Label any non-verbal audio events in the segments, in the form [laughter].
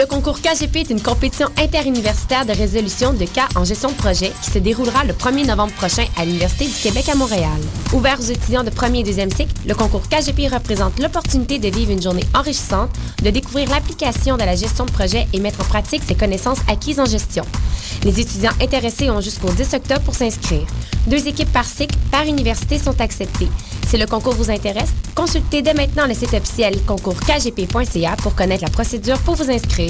Le concours KGP est une compétition interuniversitaire de résolution de cas en gestion de projet qui se déroulera le 1er novembre prochain à l'Université du Québec à Montréal. Ouvert aux étudiants de premier et deuxième cycle, le concours KGP représente l'opportunité de vivre une journée enrichissante, de découvrir l'application de la gestion de projet et mettre en pratique ses connaissances acquises en gestion. Les étudiants intéressés ont jusqu'au 10 octobre pour s'inscrire. Deux équipes par cycle, par université sont acceptées. Si le concours vous intéresse, consultez dès maintenant le site officiel concourskgp.ca pour connaître la procédure pour vous inscrire.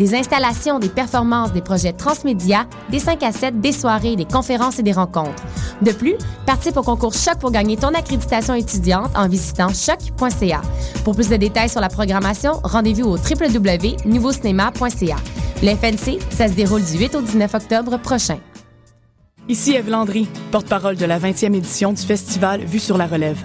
Des installations, des performances, des projets transmédia, des 5 à 7, des soirées, des conférences et des rencontres. De plus, participe au concours Choc pour gagner ton accréditation étudiante en visitant choc.ca. Pour plus de détails sur la programmation, rendez-vous au www.nouveaucinéma.ca. Le FNC, ça se déroule du 8 au 19 octobre prochain. Ici Eve Landry, porte-parole de la 20e édition du festival Vue sur la relève.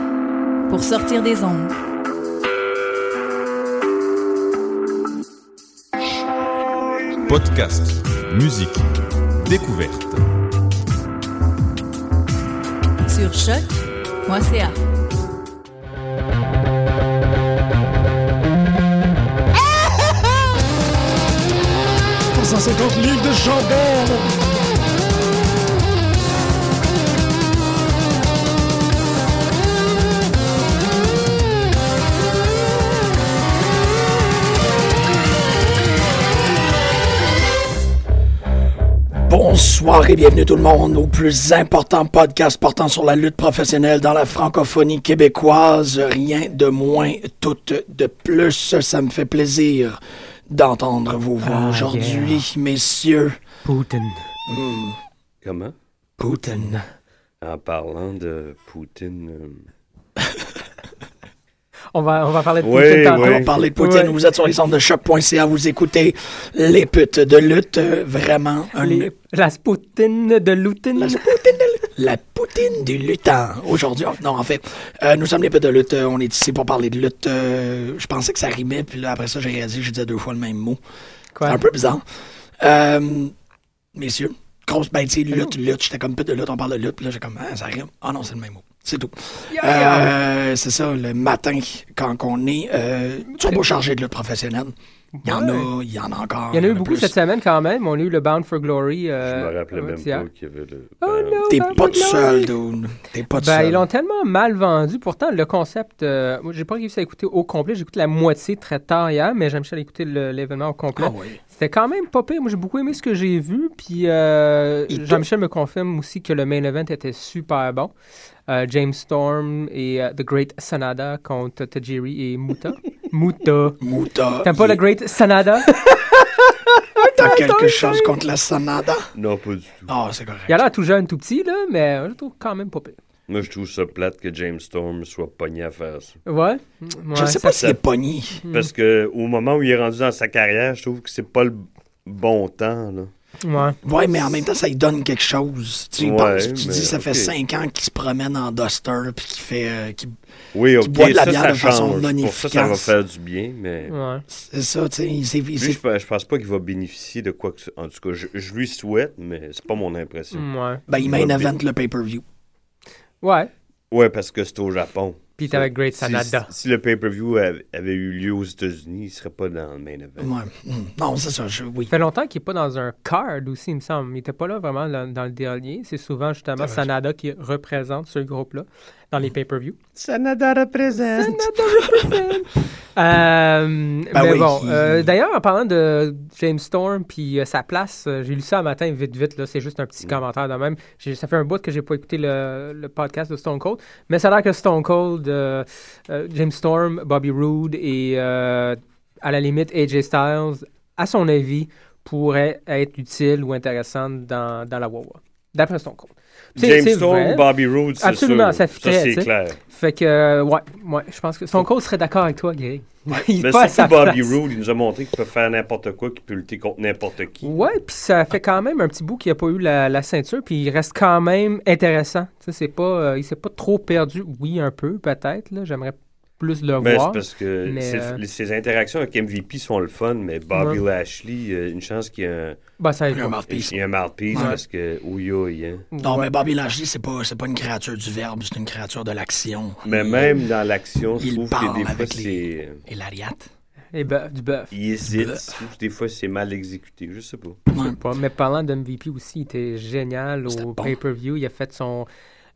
pour sortir des ondes. Podcast, musique, découverte. Sur choc.ca. 350 livres de chandelle. Bonsoir et bienvenue tout le monde au plus important podcast portant sur la lutte professionnelle dans la francophonie québécoise. Rien de moins, tout de plus. Ça me fait plaisir d'entendre vos voix Ah, aujourd'hui, messieurs. Poutine. Hmm, Comment? Poutine. En parlant de Poutine. euh, [laughs] On va, on va parler de Oui, Poutine tantôt. oui. On va parler de Poutine. Ouais. Vous êtes sur les ondes de choc.ca. Vous écoutez les putes de lutte. Vraiment, un, Les- la Spoutine de Loutine. La Poutine de, la Poutine du luttant. Aujourd'hui, oh, non, en fait, euh, nous sommes les putes de lutte. Euh, On est ici pour parler de lutte. Euh, je pensais que ça rimait, puis là, après ça, j'ai réalisé que je disais deux fois le même mot. Quoi? C'est un peu bizarre. Euh, messieurs, grosse sais, lutte, lutte. J'étais comme pute de lutte, on parle de lutte, puis là, j'ai comme, ah, ça rime. Ah non, c'est le même mot. C'est tout. Euh, c'est ça, le matin, quand on est euh, turbo chargé de lutte professionnelle. Il y en a, il y en a encore. Il y en a eu beaucoup plus. cette semaine quand même. On a eu le Bound for Glory. Je euh, me rappelais même pas qu'il y avait le. Oh non! T'es pas tout seul, dude. T'es pas tout Ben, seul. ils l'ont tellement mal vendu. Pourtant, le concept, euh, moi, j'ai pas réussi à écouter au complet. J'ai écouté la moitié très tard hier, mais j'aime bien écouter le- l'événement au complet. Ah oui. C'était quand même pas pire. Moi, j'ai beaucoup aimé ce que j'ai vu. Puis, euh, Il Jean-Michel me confirme aussi que le main event était super bon. Euh, James Storm et euh, The Great Sanada contre Tajiri et Muta. [laughs] Muta. Mouta. T'aimes pas le Great Sanada? [laughs] T'as quelque chose contre la Sanada? Non, pas du tout. Ah, c'est correct. Il a l'air tout jeune, tout petit, là, mais je le trouve quand même pas pire. Moi, je trouve ça plate que James Storm soit pogné à faire ça. Ouais. Je Ouais, sais ça- pas s'il est pogné. Parce que au moment où il est rendu dans sa carrière, je trouve que c'est pas le bon temps. Là. Ouais. Ouais, mais en même temps, ça lui donne quelque chose. Tu y Ouais, penses, tu dis, ça fait ok. cinq ans qu'il se promène en duster, puis qu'il fait. euh, qu'il- Oui, ok, boit de la ça, bière ça de façon non Pour ça, ça va faire du bien, mais... Ouais. C'est ça, tu sais. il il je, pense- je pense pas qu'il va bénéficier de quoi que ce En tout cas, je, je lui souhaite, mais c'est pas mon impression. Ouais. Ben, il main va event bé- le pay-per-view. Ouais. Ouais, parce que c'est au Japon. Puis t'avais Great Si- Sanada. Si, le pay-per-view avait, avait eu lieu aux États-Unis, il serait pas dans le main event. Ouais. Mm. Non, c'est ça. je- oui. Ça fait longtemps qu'il n'est pas dans un card aussi, il me semble. Il n'était pas là vraiment dans, dans le dernier. C'est souvent justement. Sanada qui représente ce groupe-là dans les pay-per-views. Sanada représente. [laughs] Euh, Ben mais oui, bon, euh, d'ailleurs, en parlant de James Storm puis euh, sa place, euh, j'ai lu ça un matin vite vite. Là, c'est juste un Mm. petit commentaire de même. Ça fait un bout que j'ai pas écouté le, le podcast de Stone Cold, mais ça a l'air que Stone Cold, James Storm, Bobby Roode et à la limite AJ Styles, à son avis, pourraient être utiles ou intéressantes dans, dans la Wawa. D'après Stone Cold. C'est- James c'est Storm. Bobby Roode, c'est Absolument, sûr. ça fitterait, c'est tu sais. clair. Fait que, euh, ouais, ouais, je pense que Stone Cold serait d'accord avec toi, Gary. [laughs] Il Mais surtout Bobby. Roode, il nous a montré qu'il peut faire n'importe quoi, qu'il peut lutter contre n'importe qui. Ouais, puis ça fait quand même un petit bout qu'il n'a pas eu la, la ceinture, puis il reste quand même intéressant. Tu sais, c'est pas, euh, il s'est pas trop perdu. Oui, un peu, peut-être. là. J'aimerais plus le Ben, c'est voir. parce que mais, c'est- euh, ses interactions avec MVP sont le fun, mais Bobby Ouais. Lashley, euh, une chance qu'il y a un, Ben, ça Il y a un mouthpiece. il y a un mouthpiece Ouais. parce que ouïe, hein. Non, Ouais. mais Bobby Lashley, c'est pas, c'est pas une créature du verbe, c'est une créature de l'action. Mais Il- même dans l'action, je il trouve parle que des fois, avec les- c'est. Et l'ariat. Et ben, du bœuf. Il hésite. Bœuf. Je trouve que des fois, c'est mal exécuté. Je sais pas. Ouais. Pas- Mais parlant d'MVP aussi, il était génial au bon. pay-per-view. Il a fait son.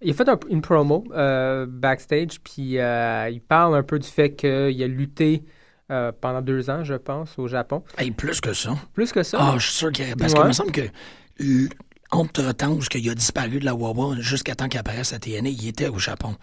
Il a fait un- une promo euh, backstage, puis euh, il parle un peu du fait qu'il a lutté euh, pendant deux ans, je pense, au Japon. Hey, plus que ça. Plus que ça. Ah, je suis sûr qu'il Parce Ouais. qu'il me semble que entre temps où il a disparu de la Wawa jusqu'à temps qu'il apparaisse à TNA, il était au Japon.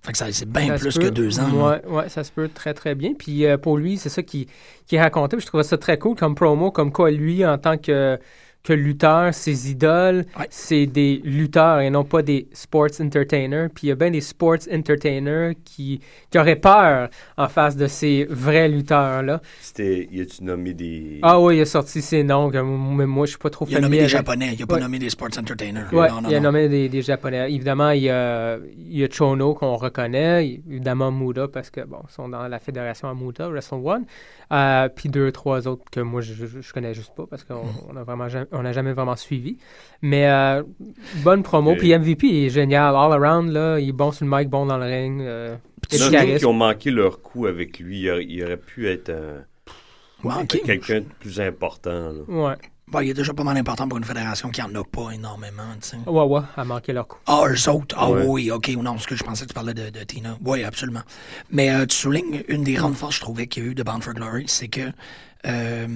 Fait que ça, c'est bien Ça plus que deux ans. Ouais, ouais, ça se peut très, très bien. Puis euh, pour lui, c'est ça qui, qui. Puis je trouvais ça très cool comme promo, comme quoi lui, en tant que, que lutteur, ses idoles, Ouais. c'est des lutteurs et non pas des sports entertainers. Puis il y a bien des sports entertainers qui, qui auraient peur en face de ces vrais lutteurs-là. C'était. Y a-tu nommé des. Ah oui, il a sorti ses noms, que m- même moi, je suis pas trop Il a familier nommé des Japonais, il a pas Ouais. nommé des sports entertainers. Ouais, non, non, il a non. nommé des, des Japonais. Évidemment, il y a, il y a Chono qu'on reconnaît, évidemment Muda parce que bon, ils sont dans la fédération à Muda, Wrestle One, Euh, puis deux, trois autres que moi je, je, je connais juste pas parce qu'on Mm-hmm. on a vraiment jamais, on a jamais vraiment suivi. Mais euh, bonne promo, Et- puis MVP est génial, all around là, il est bon sur le mic, bon dans le ring. Euh, il a Il y du en a qui ont manqué leur coup avec lui. Il aurait, il aurait pu être quelqu'un de plus important. là. Ouais, Bon, il est déjà pas mal important pour une fédération qui en a pas énormément, tu sais. Wawa a manqué leur coup. Ah, eux autres? Ah Ouais. oui, ok. Non, parce que je pensais que tu parlais de, de Tina. Oui, absolument. Mais euh, tu soulignes une des grandes forces, je trouvais, qu'il y a eu de Bound for Glory, c'est que euh,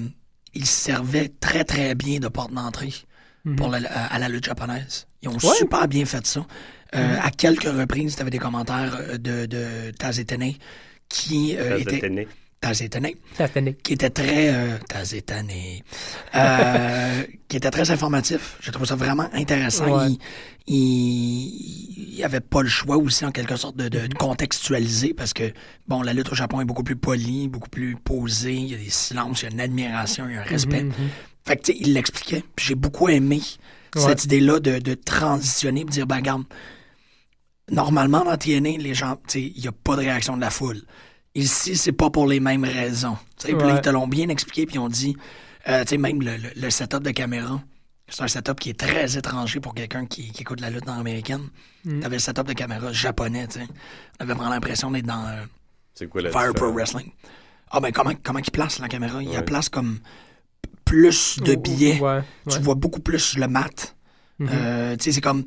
il servait très, très bien de porte d'entrée pour la- à, à la lutte japonaise. Ils ont Ouais. super bien fait ça. Euh, À quelques reprises, tu avais des commentaires euh, de, de Taz Etene qui euh, Taz étaient... Taz Nick. qui était très euh, Taz Etene, euh, [laughs] qui était très informatif. J'ai trouvé ça vraiment intéressant. Ouais. Il, il, il avait pas le choix aussi en quelque sorte de, de- de contextualiser parce que bon, la lutte au Japon est beaucoup plus polie, beaucoup plus posée. Il y a des silences, il y a une admiration, il y a un respect. Mhm. Fait que tu sais, il l'expliquait. Puis j'ai beaucoup aimé Ouais. cette idée-là de, de transitionner, et de dire ben regarde, normalement dans TNA, les gens, tu sais, il n'y a pas de réaction de la foule. Ici, c'est pas pour les mêmes raisons. Puis Ouais. ils te l'ont bien expliqué, puis ils ont dit, euh, tu sais, même le, le- le setup de caméra, c'est un setup qui est très étranger pour quelqu'un qui, qui écoute la lutte américaine. Mm. T'avais le setup de caméra japonais, tu sais. On avait vraiment l'impression d'être dans euh, C'est quoi la Fire Pro? Wrestling. Ah ben comment, comment il place la caméra? Il la Ouais. place comme plus de billets. Ouais, Tu ouais. vois beaucoup plus le mat. Mhm. Euh, tu sais, c'est comme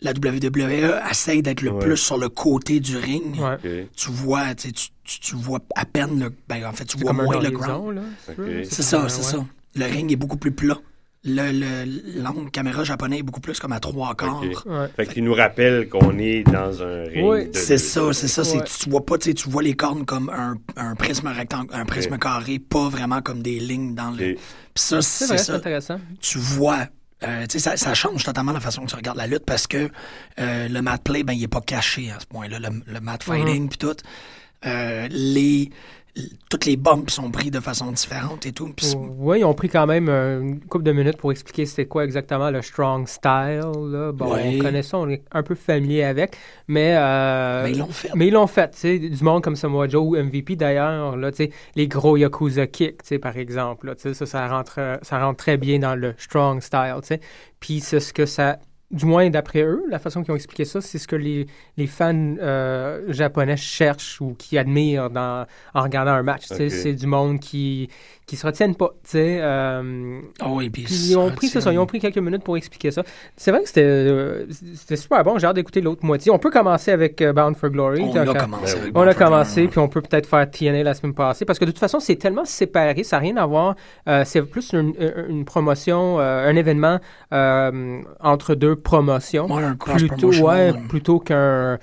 la WWE essaye d'être le Ouais. plus sur le côté du ring. Ouais. Tu vois, tu, tu, tu, vois à peine le. Ben, en fait, tu vois moins le ground. C'est ça, c'est ouais. ça. Le ring est beaucoup plus plat. Le, le, l'angle caméra japonais est beaucoup plus comme à trois quarts. Ouais. Fait qu'il nous rappelle qu'on est dans un ring. Oui. de- C'est ça, c'est ça. c'est- tu vois pas, tu sais, tu vois les cornes comme un, un prisme rectangle, un prisme carré, pas vraiment comme des lignes dans le. Ok. Puis ça, C'est c'est vrai, c'est ça. intéressant. tu vois. Euh, ça, ça change totalement la façon que tu regardes la lutte parce que euh, le mat play, ben, il est pas caché à ce point-là. Le, le mat fighting, puis tout. Euh, les, toutes les bumps sont pris de façon différente et tout. C'est- Oui, ils ont pris quand même euh, une couple de minutes pour expliquer c'était quoi exactement le strong style. Là. Bon, Ouais. on connaît ça, on est un peu familier avec, mais... euh, Mais ils l'ont fait. Mais ils l'ont fait, tu sais, du monde comme Samoa Joe ou MVP d'ailleurs, là, tu sais, les gros Yakuza kicks, tu sais, par exemple, là, tu sais, ça, ça rentre, euh, ça rentre très bien dans le strong style, tu sais. Puis c'est ce que ça du moins d'après eux, la façon qu'ils ont expliqué ça, c'est ce que les, les fans euh, japonais cherchent ou qui admirent dans, en regardant un match. C'est du monde qui qui se retiennent pas. tu sais, euh, Ah oui, puis ils ont pris ça, ils ont pris quelques minutes pour expliquer ça. C'est vrai que c'était euh, c'était super bon. J'ai hâte d'écouter l'autre moitié. On peut commencer avec euh, Bound for Glory. On a commencé avec on a Bound commencé, puis on peut peut-être faire TNA la semaine passée, parce que de toute façon, c'est tellement séparé, ça n'a rien à voir. C'est plus une, une promotion, un événement entre deux promotions. Ouais, un plutôt, ouais, plutôt qu'un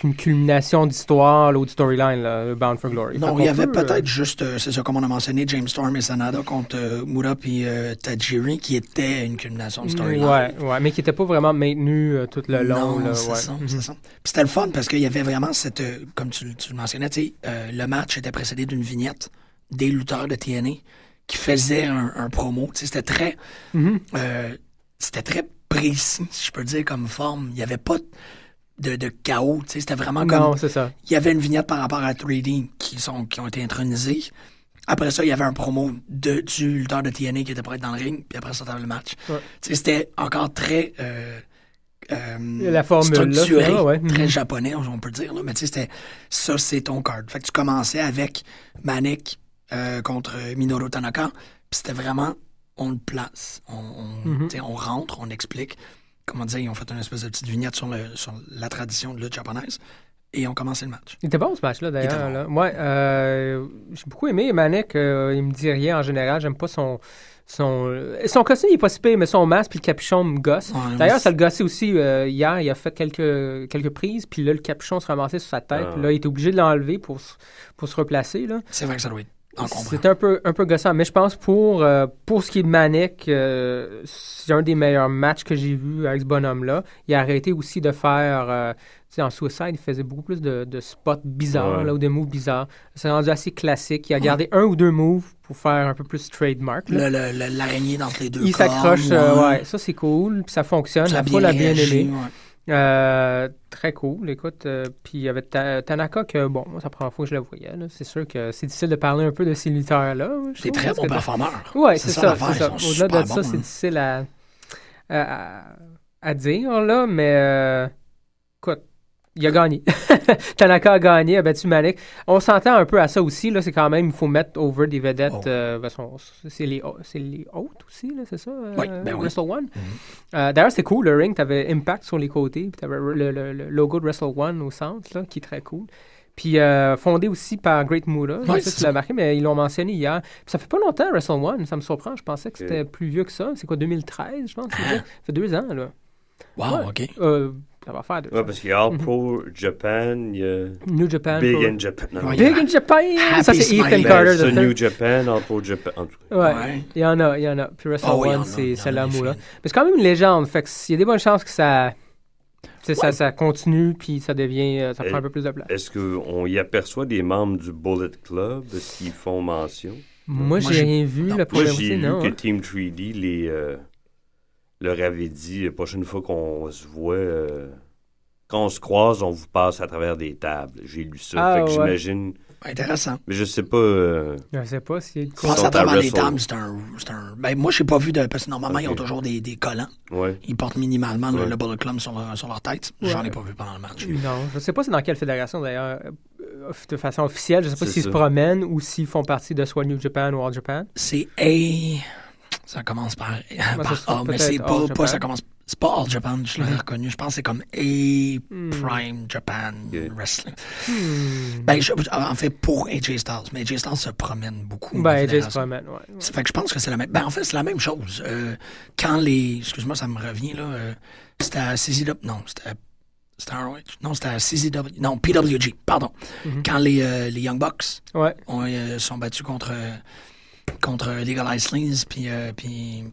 qu'une culmination d'histoire, l'autre storyline, là, le Bound for Glory. Non, il y avait euh, peut-être juste, euh, c'est ça, comme on a mentionné, James Storm et Sanada contre euh, Mura puis euh, Tajiri, qui était une culmination de storyline. Ouais, ouais, mais qui n'était pas vraiment maintenu euh, tout le long. Non, là, c'est ouais. ça, c'était le fun parce qu'il y avait vraiment cette, comme tu, tu le mentionnais, le match était précédé d'une vignette des lutteurs de TNA qui faisaient un, un promo. C'était très, Mhm. euh, c'était très précis, si je peux dire, comme forme. Il n'y avait pas de, de chaos. Tu sais, c'était vraiment comme Non, c'est ça. il y avait une vignette par rapport à 3D qui, sont, qui ont été intronisées. Après ça, il y avait un promo de, du lutteur de TNA qui était prêt dans le ring, puis après ça, t'avais le match. Ouais. Tu sais, C'était encore très euh, euh, La formule, là, structuré, ouais. très Mhm. japonais, on peut dire. Là. Mais tu sais, c'était ça, c'est ton card. Fait que tu commençais avec Manik euh, contre Minoru Tanaka, puis c'était vraiment, on le place, on, on, Mhm. on rentre, on explique. Comment dire, ils ont fait une espèce de petite vignette sur, le, sur la tradition de lutte japonaise, et on commençait le match. Il était bon ce match-là, d'ailleurs. bon. Ouais, euh, j'ai beaucoup aimé Manek. euh, il me dit rien en général. J'aime pas son. Son, son costume, il est pas si pire, mais son masque puis le capuchon me gosse. Ouais, D'ailleurs, ça le gossait aussi euh, hier. Il a fait quelques, quelques prises, puis là, le capuchon se ramassait sur sa tête. Ah. Puis là, il était obligé de l'enlever pour, se- pour se replacer. Là. C'est vrai que ça doit être. C'est un peu, un peu gossant, mais je pense pour, euh, pour ce qui est de Manek, euh, c'est un des meilleurs matchs que j'ai vu avec ce bonhomme-là. Il a arrêté aussi de faire, euh, tu sais, en Suicide, il faisait beaucoup plus de, de spots bizarres, Ouais. là, ou de moves bizarres. C'est rendu assez classique. Il a gardé un ou deux moves pour faire un peu plus trademark. là. Le- le- le- L'araignée entre les deux Il s'accroche, euh, ouais, ça c'est cool, puis ça fonctionne. Ça a La bien bien aimé. Euh, très cool, écoute. euh, puis il y avait Ta- Tanaka que, bon, moi, c'est la première fois que je le voyais. C'est sûr que c'est difficile de parler un peu de ces lutteurs-là. C'est très bon performeur. Oui, c'est ça. ça. Au-delà de ça, c'est hein. difficile à, à, à dire, là, mais euh, il a gagné. [laughs] Tanaka a gagné, a battu Malik. On s'entend un peu à ça aussi, là, c'est quand même, il faut mettre over des vedettes. Oh. euh, ben, c'est les, les hautes aussi, là, c'est ça? euh, Oui, ben oui. Wrestle One? Euh, D'ailleurs, c'est cool, le ring, t'avais Impact sur les côtés, puis t'avais le, le- le logo de Wrestle One au centre, là, qui est très cool. Puis euh, fondé aussi par Great Muta. Je Ouais, sais pas si c'est tu l'as marqué, mais ils l'ont mentionné hier. Puis ça fait pas longtemps, Wrestle One. Ça me surprend. Je pensais que c'était plus vieux que ça. C'est quoi, 2013, je pense? ça? [laughs] Ça fait deux ans, là. Wow, Ouais. OK. Ça va faire deux Ouais, parce qu'il y a All Pro Japan, il y a New Japan. Big in Japan. Non, Big in Japan! Happy ça, c'est. Ethan Carter. ça, the New. Japan, All Pro Japan. En tout cas. Ouais. Il y en a, il y en a. Puis Wrestle One, a, c'est des là. Mais c'est quand même une légende. Fait y a des bonnes chances que ça, ça, ça continue, puis ça devient, euh, ça prend un peu plus de place. Est-ce qu'on y aperçoit des membres du Bullet Club? S'ils font mention? Moi, j'ai rien vu. non. La Moi, première j'ai vu non. que hein. Team 3D les, euh, leur avait dit la prochaine fois qu'on se voit, euh, quand on se croise, on vous passe à travers des tables. J'ai lu ça. Ah, fait que ouais. j'imagine. Intéressant. Mais je sais pas. euh, Je sais pas si. Passer à à travers les tables, c'est un, c'est un... Ben, moi, j'ai pas vu de... Parce que normalement, ils ont toujours des, des collants. ouais. Ils portent minimalement le- Ouais. le Bullet Club sur leur, sur leur tête. J'en ai pas vu pendant le match. Non, je sais pas c'est dans quelle fédération d'ailleurs, euh, de façon officielle. Je sais pas s'ils se promènent ou s'ils font partie de soit New Japan ou All Japan. C'est A... Ça commence par, par ça, A, mais c'est All pas. Ça commence... C'est pas All Japan, je l'avais reconnu. Je pense que c'est comme A Hmm. Prime Japan. Wrestling. Hmm. Ben, je- en fait, pour AJ Styles. Mais AJ Styles se promène beaucoup. Ben, AJ se promène, ouais. Ça fait que je pense que c'est la même. Ben, en fait, c'est la même chose. Euh, quand les. Excuse-moi, ça me revient, là. euh, c'était à CZW. Non, c'était à. C'était à ROH. Non, c'était à CZW. Non, PWG, pardon. Mhm. Quand les, euh, les Young Bucks Ouais. ont, euh, sont battus contre. Euh, contre Legalized Slings, puis. euh, puis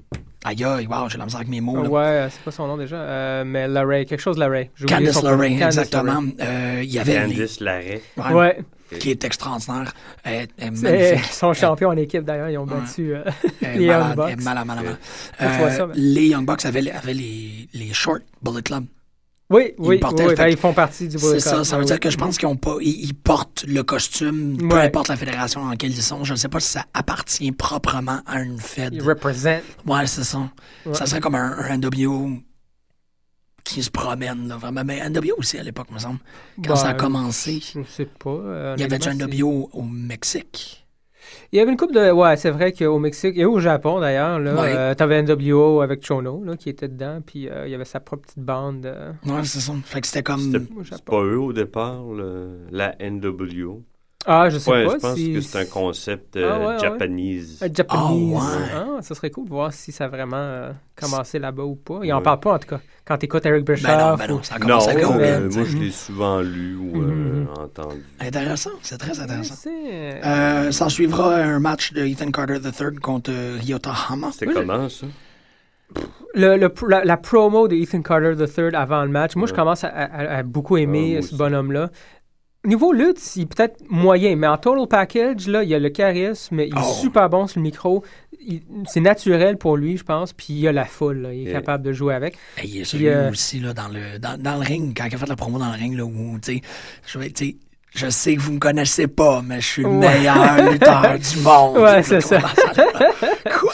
aïe, aïe, wow, j'ai la misère avec mes mots, là. Ouais, c'est pas son nom déjà. euh, mais Larray, quelque chose Larray. Candice Candice exactement. Euh, Il y avait. Candice Larrey. ouais, Ouais. Qui est extraordinaire. Elle, elle est C'est- magnifique. Ils sont champions en équipe d'ailleurs. Ils ont Ouais. battu euh, [laughs] les Young Bucks. elle est malade, malade, malade. Faut que tu vois Euh, ça, mais- les Young Bucks avaient, avaient les, les short Bullet Club. Oui, Ils oui, oui, le ben, ils font partie du C'est ça, ça veut Ouais, dire que je pense qu'ils ont pas, ils, ils portent le costume, peu importe la fédération dans laquelle ils sont. Je ne sais pas si ça appartient proprement à une fed. Ils représentent. Ouais, c'est ça. Ouais. Ça serait comme un, un NWO qui se promène, là, vraiment. Mais NWO aussi, à l'époque, me semble. Quand Ben, ça a commencé, Je sais pas. euh, il y avait c'est- NWO au Mexique? Il y avait une coupe de. Ouais, c'est vrai qu'au Mexique et au Japon d'ailleurs, là, Ouais. euh, t'avais NWO avec Chono là, qui était dedans, puis euh, il y avait sa propre petite bande. euh, Ouais, c'est ça. Fait que c'était comme. C'était au c'est Japon. pas eux au départ, le- la NWO. Ah, je sais Ouais, pas. je pense si... que c'est un concept Ah, euh, ouais, ouais. japanese. Un Japanese. Ah, ouais. Ah, ça serait cool de voir si ça a vraiment euh, commencé là-bas ou pas. Il en Ouais. parle pas en tout cas. Quand t'écoutes Eric Ben non, Bischoff. ben non, ou- ça a Non, commencé avec euh, moi je l'ai souvent lu ou euh, Mhm. entendu. Intéressant, c'est très intéressant. C'est- Euh, S'en suivra un match de Ethan Carter III contre euh, Ryota Hama. C'était comment ça? Le, le- la, la promo de Ethan Carter III avant le match, moi je Ouais. commence à, à- à beaucoup aimer Ah, moi ce bonhomme-là. Niveau lutte, il est peut-être moyen, mais en total package, là, il a le charisme, il est Oh. super bon sur le micro. C'est naturel pour lui, je pense, puis il a la foule, là, il est capable de jouer avec. Il est celui euh, aussi là, dans, le, dans, dans le ring, quand il a fait la promo dans le ring, là, où, tu sais, je vais, tu sais, je sais que vous me connaissez pas, mais je suis le Ouais. meilleur lutteur du monde. [laughs] Ouais, c'est ça. tout le monde dans la salle, Quoi?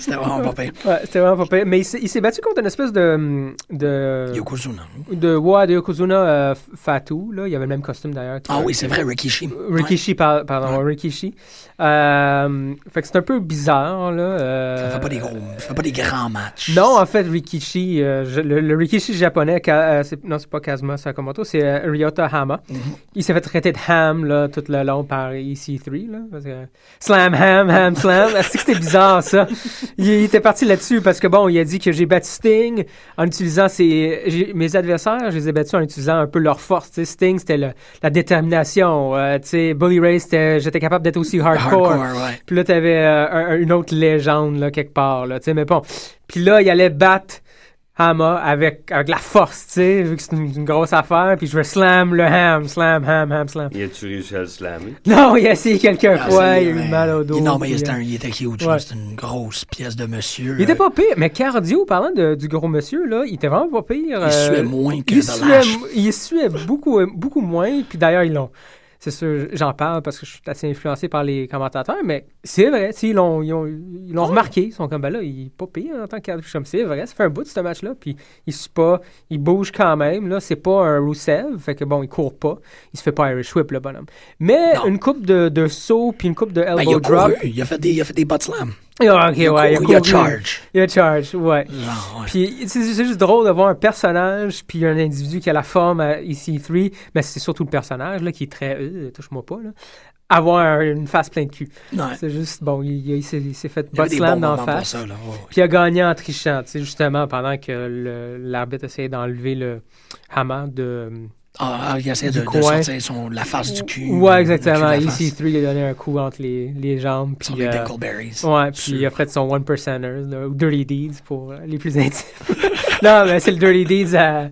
C'était vraiment pas pire. Ouais, c'était vraiment pas pire. Mais il s'est- battu contre une espèce de. de Yokozuna. de, ouais, de Yokozuna euh, Fatu, là. Il y avait le même costume d'ailleurs. Ah oui, c'est vrai, Rikishi. Rikishi, par- pardon, Rikishi. Euh, fait que c'est un peu bizarre, là. euh, Ça fait pas des gros, ça fait pas des grands matchs. Non, en fait, Rikishi, euh, je- le, le Rikishi japonais, Ka- euh, non, c'est pas Kazuma Sakamoto, c'est Ryota Hama. Mhm. Il s'est fait traiter de ham, là, tout le long par EC3, là. parce que- slam, ham, ham, slam. C'est que c'était bizarre, ça? [laughs] Il, il était parti là-dessus parce que, bon, il a dit que j'ai battu Sting en utilisant ses... Mes adversaires, je les ai battus en utilisant un peu leur force. tu. Sting, c'était la détermination. euh, tu Bully Ray, c'était... J'étais capable d'être aussi hardcore. Hardcore, ouais. Puis là, t'avais euh, un- un- une autre légende, là, quelque part, là, tu mais bon. Puis là, il allait battre Hama avec, avec la force, tu sais, vu que c'est une, une grosse affaire, puis je vais slam le ham, slam, ham, ham, slam. Y a-tu réussi à le slammer? Non, il a essayé quelques Ah, fois, c'est- il a eu mais- mal au dos. Non, mais il puis, était, euh, un- il était huge. Ouais. C'était une grosse pièce de monsieur. il était euh, pas pire, mais cardio, parlant de- du gros monsieur, là, il était vraiment pas pire. Il suait moins que il The suait, il suait beaucoup, beaucoup moins, puis d'ailleurs, ils l'ont. C'est sûr, j'en parle parce que je suis assez influencé par les commentateurs, mais c'est vrai, ils l'ont, ils ont- ils l'ont remarqué. Ils sont comme, ben là, il est pas pire en tant suis comme, c'est vrai, ça fait un bout de ce match-là, puis il suit pas, il bouge quand même, là, c'est pas un Rusev, fait que bon, il court pas, il se fait pas Irish Whip, le bonhomme. Mais Non. une coupe de, de saut, puis une coupe de Ben, elbow il a drop. couru, il a fait des, il a fait des butt slams. Ah, ok, ouais, il a il a couru, il a charge. Il a charge, ouais. Ouais. Puis c'est juste drôle de voir un personnage, puis un individu qui a la forme à EC3, mais c'est surtout le personnage là, qui est très euh, touche-moi pas, là, avoir un- une face pleine de cul. Ouais. C'est juste, bon, il, il s'est il fait Il des slam dans face. ça, là. ouais, ouais. Puis il a gagné en trichant, tu sais, justement, pendant que l'arbitre essayait d'enlever le Hama de. Ah, il essaie de, de sortir son, la face du cul. Ouais, exactement. cul de la face. EC3 il a donné un coup entre les, les jambes. Sur Puis, les euh, Dingleberries. Ouais, puis il a fait son One Percenters, là, ou Dirty Deeds pour euh, les plus intimes. [laughs] non, mais c'est le Dirty Deeds à,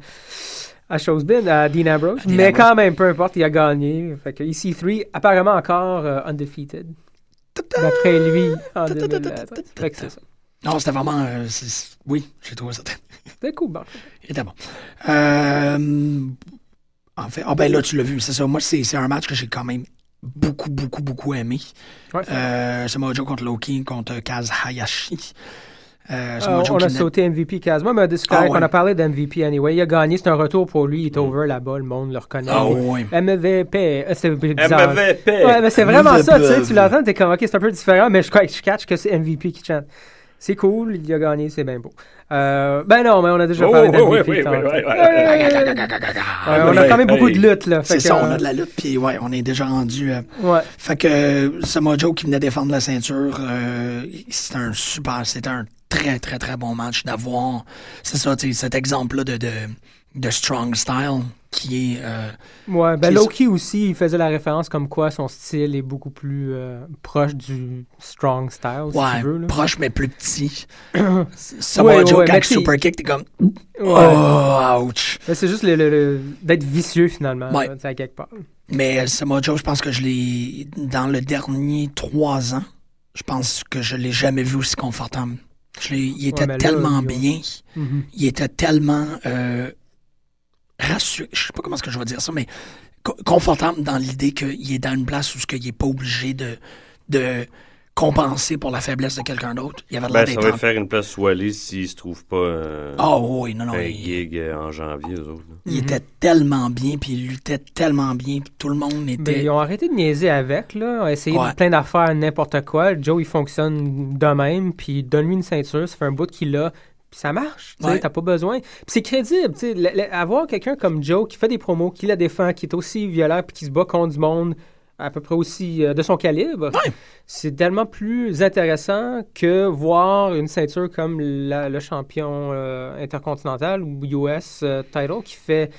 à Showsbin, à Dean Ambrose. Dean mais Ambrose. quand même, peu importe, il a gagné. Fait que EC3, apparemment encore euh, undefeated. D'après lui, en 2013. Fait que c'est ça. Non, c'était vraiment. euh, oui, j'ai trouvé ça. C'était cool, bon. Il était bon. Euh, en fait, ah ben là, tu l'as vu, c'est ça. Moi, c'est c'est un match que j'ai quand même beaucoup, beaucoup, beaucoup aimé. Ouais. Euh, Samoa Joe contre Loki, contre Kaz Hayashi. Euh, Euh, on a sauté MVP Kazuma, mais c'est Ah ouais. on a parlé d'MVP anyway. Il a gagné, c'est un retour pour lui, il est over là-bas, le monde le reconnaît. Ah ouais. MVP, euh, bizarre. MVP! Ouais, mais c'est vraiment MVP. ça, tu sais, tu l'entends, t'es comme, ok, c'est un peu différent, mais je crois que je catch que c'est MVP qui chante. C'est cool, il a gagné, c'est bien beau. Euh, ben non, mais on a déjà Oh, parlé oh, oui, oui, oui, oui. Ouais, on a quand même beaucoup de lutte, là. C'est ça, on a de la lutte, puis ouais, on est déjà rendu. euh, Ouais. Fait que Samoa Joe qui venait défendre la ceinture, euh, c'était un super, c'était un très très très bon match d'avoir, c'est ça, tu sais, cet exemple-là de, de, de strong style qui est, euh, Ouais, ben Loki aussi, il faisait la référence comme quoi son style est beaucoup plus euh, proche du strong style, si ouais, tu veux. Là. proche mais plus petit. [coughs] Samoa Ouais, Joe, ouais, super kick, t'es comme, oh, ouch. C'est juste le, le- le- d'être vicieux finalement, Ouais. là, à quelque part. Mais euh, Samoa Joe, je pense que je l'ai, dans le dernier trois ans, je pense que je l'ai jamais vu aussi confortable. Je l'ai- il était tellement bien. Mhm. il était tellement euh, rassuré, je sais pas comment est-ce que je vais dire ça, mais co- confortable dans l'idée qu'il est dans une place où ce qu'il est pas obligé de, de compenser pour la faiblesse de quelqu'un d'autre. Il avait l'air Ben, ça va faire une place Wally s'il se trouve pas euh, Ah oui, non, non. un il, gig euh, en janvier, eux autres. là. il était tellement bien, puis il luttait tellement bien, puis tout le monde Ben, était... ils ont arrêté de niaiser avec, là. Ils ont essayé Ouais. de plein d'affaires, n'importe quoi. Joe, il fonctionne de même, puis donne-lui une ceinture, ça fait un bout qu'il a, puis ça marche. Tu sais, Ouais. t'as pas besoin. Puis c'est crédible, tu sais. Avoir quelqu'un comme Joe qui fait des promos, qui la défend, qui est aussi violent, puis qui se bat contre du monde à peu près aussi euh, de son calibre, Ouais. c'est tellement plus intéressant que voir une ceinture comme la- le champion euh, intercontinental ou US euh, title qui fait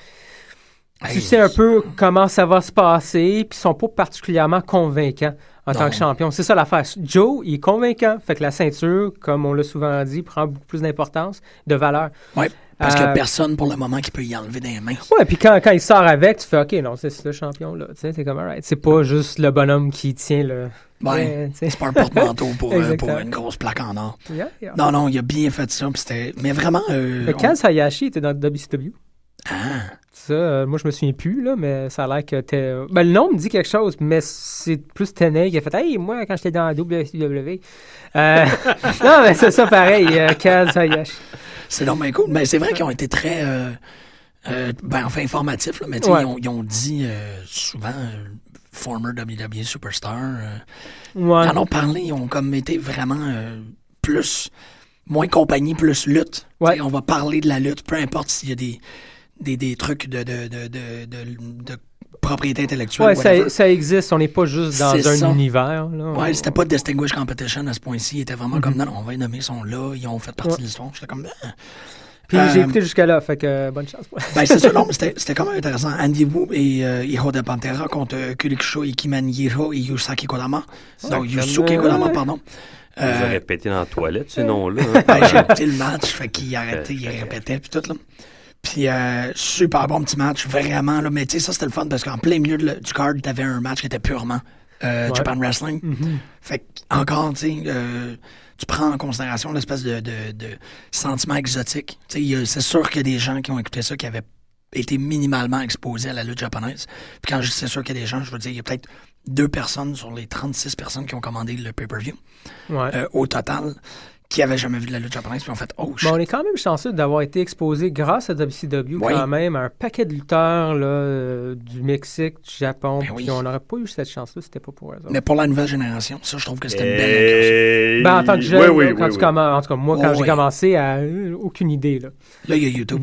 tu sais un peu comment ça va se passer, puis ils sont pas particulièrement convaincants en tant que champion. C'est ça l'affaire. Joe, il est convaincant. Fait que la ceinture, comme on l'a souvent dit, prend beaucoup plus d'importance, de valeur. Ouais, parce qu'il n'y Euh, a personne pour le moment qui peut y enlever des mains. Ouais, puis quand, quand il sort avec, tu fais OK, non, c'est le champion, là. Tu sais, c'est comme, alright. C'est pas juste le bonhomme qui tient le. Sais. c'est pas un porte-manteau pour, [laughs] euh, pour une grosse plaque en or. Yeah, yeah. Non, non, il a bien fait ça, c'était... Mais vraiment... euh, on- Kaz Hayashi était dans WCW. Ah, Ça, euh, moi, je me souviens plus, là, mais ça a l'air que t'es. Ben, le nom me dit quelque chose, mais c'est plus Tenay qui a fait Hey, moi, quand j'étais dans la WCW. Euh, [laughs] non, mais c'est ça pareil, euh, Kaz Hayashi. c'est donc bien cool. Mais c'est vrai qu'ils ont été très... euh, euh, ben, enfin, informatifs, là, mais tu sais, Ouais. ils, ont, ils ont dit euh, souvent... euh, former WWE superstar. euh, Ouais. Ils en ont parlé, ils ont comme été vraiment euh, plus... Moins compagnie, plus lutte. Ouais. On va parler de la lutte, peu importe s'il y a des, des, des trucs de, de, de, de, de- de propriété intellectuelle. Ouais, ça, ça existe, on n'est pas juste dans un ça. univers. Là. Ouais, c'était pas Distinguished Competition à ce point-ci. Ils étaient vraiment comme, non, non, on va les nommer, ils sont là, ils ont fait partie Mhm. Ouais. de l'histoire. J'étais comme, ah. Puis Euh, j'ai écouté jusqu'à là, fait que euh, bonne chance. Ben, c'est ça, non, mais c'était [laughs] c'était quand même intéressant. Andy Wu et euh, Hiro de Pantera contre euh, Kurikusho, Ikiman Hiro et Yusaki Kodama. Non, Yusuke euh, Kodama, pardon. Ils Euh, auraient pété dans la toilette, ces noms-là. hein. [laughs] ben, j'ai écouté le match, fait qu'il arrêtait, il répétait, puis tout, là. Puis, euh, super bon petit match, vraiment, là. Mais tu sais, ça, c'était le fun parce qu'en plein milieu de du card, t'avais un match qui était purement euh, Ouais. Japan Wrestling. Mhm. Fait que, encore, tu sais, euh, tu prends en considération l'espèce de, de, de sentiment exotique. C'est sûr qu'il y a des gens qui ont écouté ça qui avaient été minimalement exposés à la lutte japonaise. Puis quand je dis c'est sûr qu'il y a des gens, je veux dire, il y a peut-être deux personnes sur les 36 personnes qui ont commandé le pay-per-view Ouais. euh, au total qui avaient jamais vu de la lutte japonaise puis ont fait oh. Bon, on est quand même chanceux d'avoir été exposé grâce à WCW Oui. quand même à un paquet de lutteurs là, euh, du Mexique, du Japon. Ben oui. Puis on n'aurait pas eu cette chance-là, c'était pas pour eux. autres. Mais pour la nouvelle génération, ça je trouve que c'était une belle. Et- Ben, en tant que jeune, Oui, oui, là, quand oui, tu oui. commen- en tout cas, moi, quand j'ai oui. commencé, à, euh, aucune idée. Là, Là, il y a YouTube.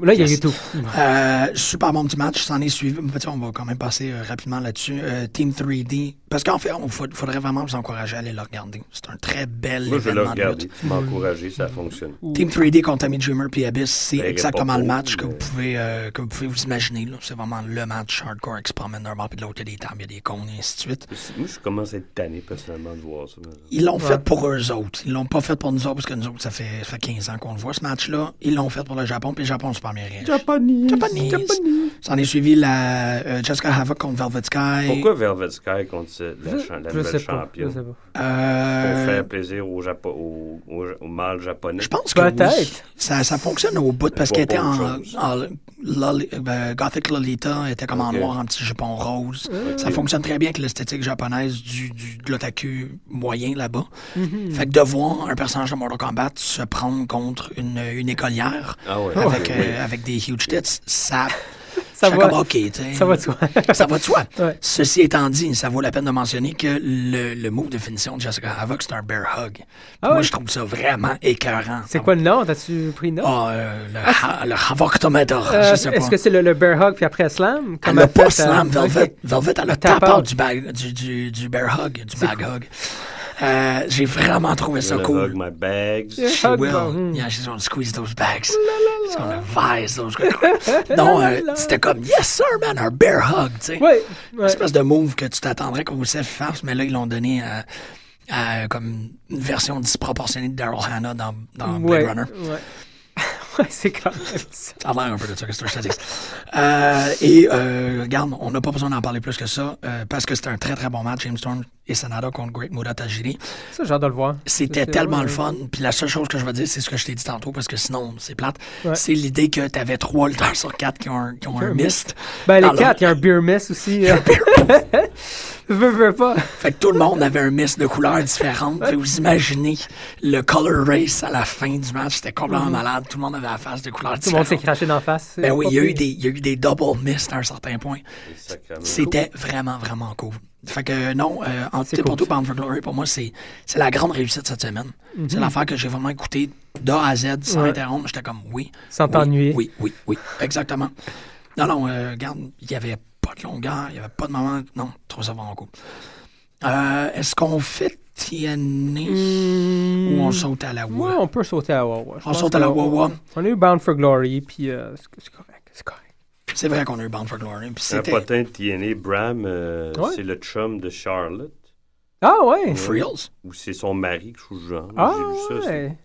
là il y a Yes. YouTube. Euh, super bon petit match, s'en est suivi. On va quand même passer euh, rapidement là-dessus. Euh, Team 3D. Parce qu'en fait, il faudrait vraiment vous encourager à aller le regarder. C'est un très bel Moi, je vais le événement de regarder. lutte. Tu m'as encouragé, ça fonctionne. Team 3D contre Tommy Dreamer puis Abyss, c'est Ben, exactement le match que vous pouvez euh, que vous pouvez vous imaginer. C'est vraiment le match hardcore avec Superman normal, puis de l'autre, il y a des tables, il y a des cônes, et ainsi de suite. Moi, je commence à être tanné, personnellement, de voir ça. Ils l'ont Ouais. fait pour eux autres. Ils l'ont pas fait pour nous autres, parce que nous autres, ça fait, ça fait 15 ans qu'on le voit, ce match-là. Ils l'ont fait pour le Japon, puis le Japon, c'est pas bien riche. Japanese. Japanese. S'en est suivi la euh, Jessica Havoc contre Velvet Sky. Pourquoi Velvet Sky contre la, cha- nouvelle championne? pas. Pour Euh, faire plaisir au, Japo- au, au, au mâle japonais. Je pense que oui. Ça, ça fonctionne au bout parce qu'elle était en, chose. en Loli- ben, Gothic Lolita, était comme en noir, en petit jupon rose. Ça fonctionne très bien avec l'esthétique japonaise du, du, de l'otaku moyen là-bas. Mhm. Fait que de voir un personnage de Mortal Kombat se prendre contre une, une écolière Ah ouais. avec, Oui. euh, avec des huge tits, ça... Ça va, comme, OK, tu sais. ça va de soi. ça va de soi. [laughs] Ouais. Ceci étant dit, ça vaut la peine de mentionner que le, le move de finition de Jessica Havoc, c'est un bear hug. Ah Moi, je trouve ça vraiment écœurant. C'est quoi le nom? T'as-tu pris le nom? Ah, euh, le, ha- le Havoctometer, Euh, je sais pas. Est-ce que c'est le, le bear hug puis après slam? Elle Comme n'a a pas slam, euh, Velvet. Velvet, elle a Elle tap out out. du, bag, du, du, du bear hug, du bag hug. Euh, J'ai vraiment trouvé ça cool. hug my bags. She Hug will. Yeah, she's gonna squeeze those bags. She's gonna vise those. non, euh, c'était comme, yes sir, man, un bear hug, tu sais. Ouais, ouais. espèce de move que tu t'attendrais qu'on vous fasse, mais là, ils l'ont donné à, à comme une version disproportionnée de Daryl Hannah dans, dans Blade Ouais, Runner. ouais. [laughs] C'est quand même ça. Ça a l'air un peu de ça, que. Euh, et euh, regarde, on n'a pas besoin d'en parler plus que ça, euh, parce que c'était un très très bon match. James Storm et Sanada contre Great Muta Tajiri. Ça, j'ai hâte de le voir. C'était tellement le fun. Puis la seule chose que je vais dire, c'est ce que je t'ai dit tantôt, parce que sinon, c'est plate. Ouais. C'est l'idée que tu avais trois lutteurs sur quatre qui ont un, qui ont un mist. Ben, les quatre, il y a un beer mess aussi. euh. [laughs] veux, veux pas. Fait que tout le monde avait un mist de couleurs différentes. Fait que vous imaginez le color race à la fin du match, c'était complètement malade. Tout le monde avait la face de couleurs Mhm. Tout le monde s'est différentes. craché d'en face. Ben oui, il y, a eu des, il y a eu des double mist à un certain point. C'était vraiment, vraiment cool. Fait que non, euh, en c'est pour tout Bound for Glory, pour moi, c'est la grande réussite cette semaine. Mhm. C'est l'affaire que j'ai vraiment écouté d'A à Z sans Ouais. interrompre. J'étais comme oui. Sans oui, t'ennuyer. Oui, oui, oui, exactement. Non, non, euh, regarde, il n'y avait pas de longueur, il n'y avait pas de moment. Non, trouve ça vraiment cool. Euh, Est-ce qu'on fait TNA ou on saute à la Hmm. Ouais, Wawa? on peut sauter à Wawa. Je On saute à la Wawa. On a eu Bound for Glory, puis euh, c'est correct. C'est correct. C'est vrai qu'on a eu Bound for Glory. Un potin de TNA, Bram, euh, Ouais. c'est le chum de Charlotte. Ah ouais! Frills. Ou c'est son mari, quelque genre. Ah J'ai vu ça. c'est- ouais!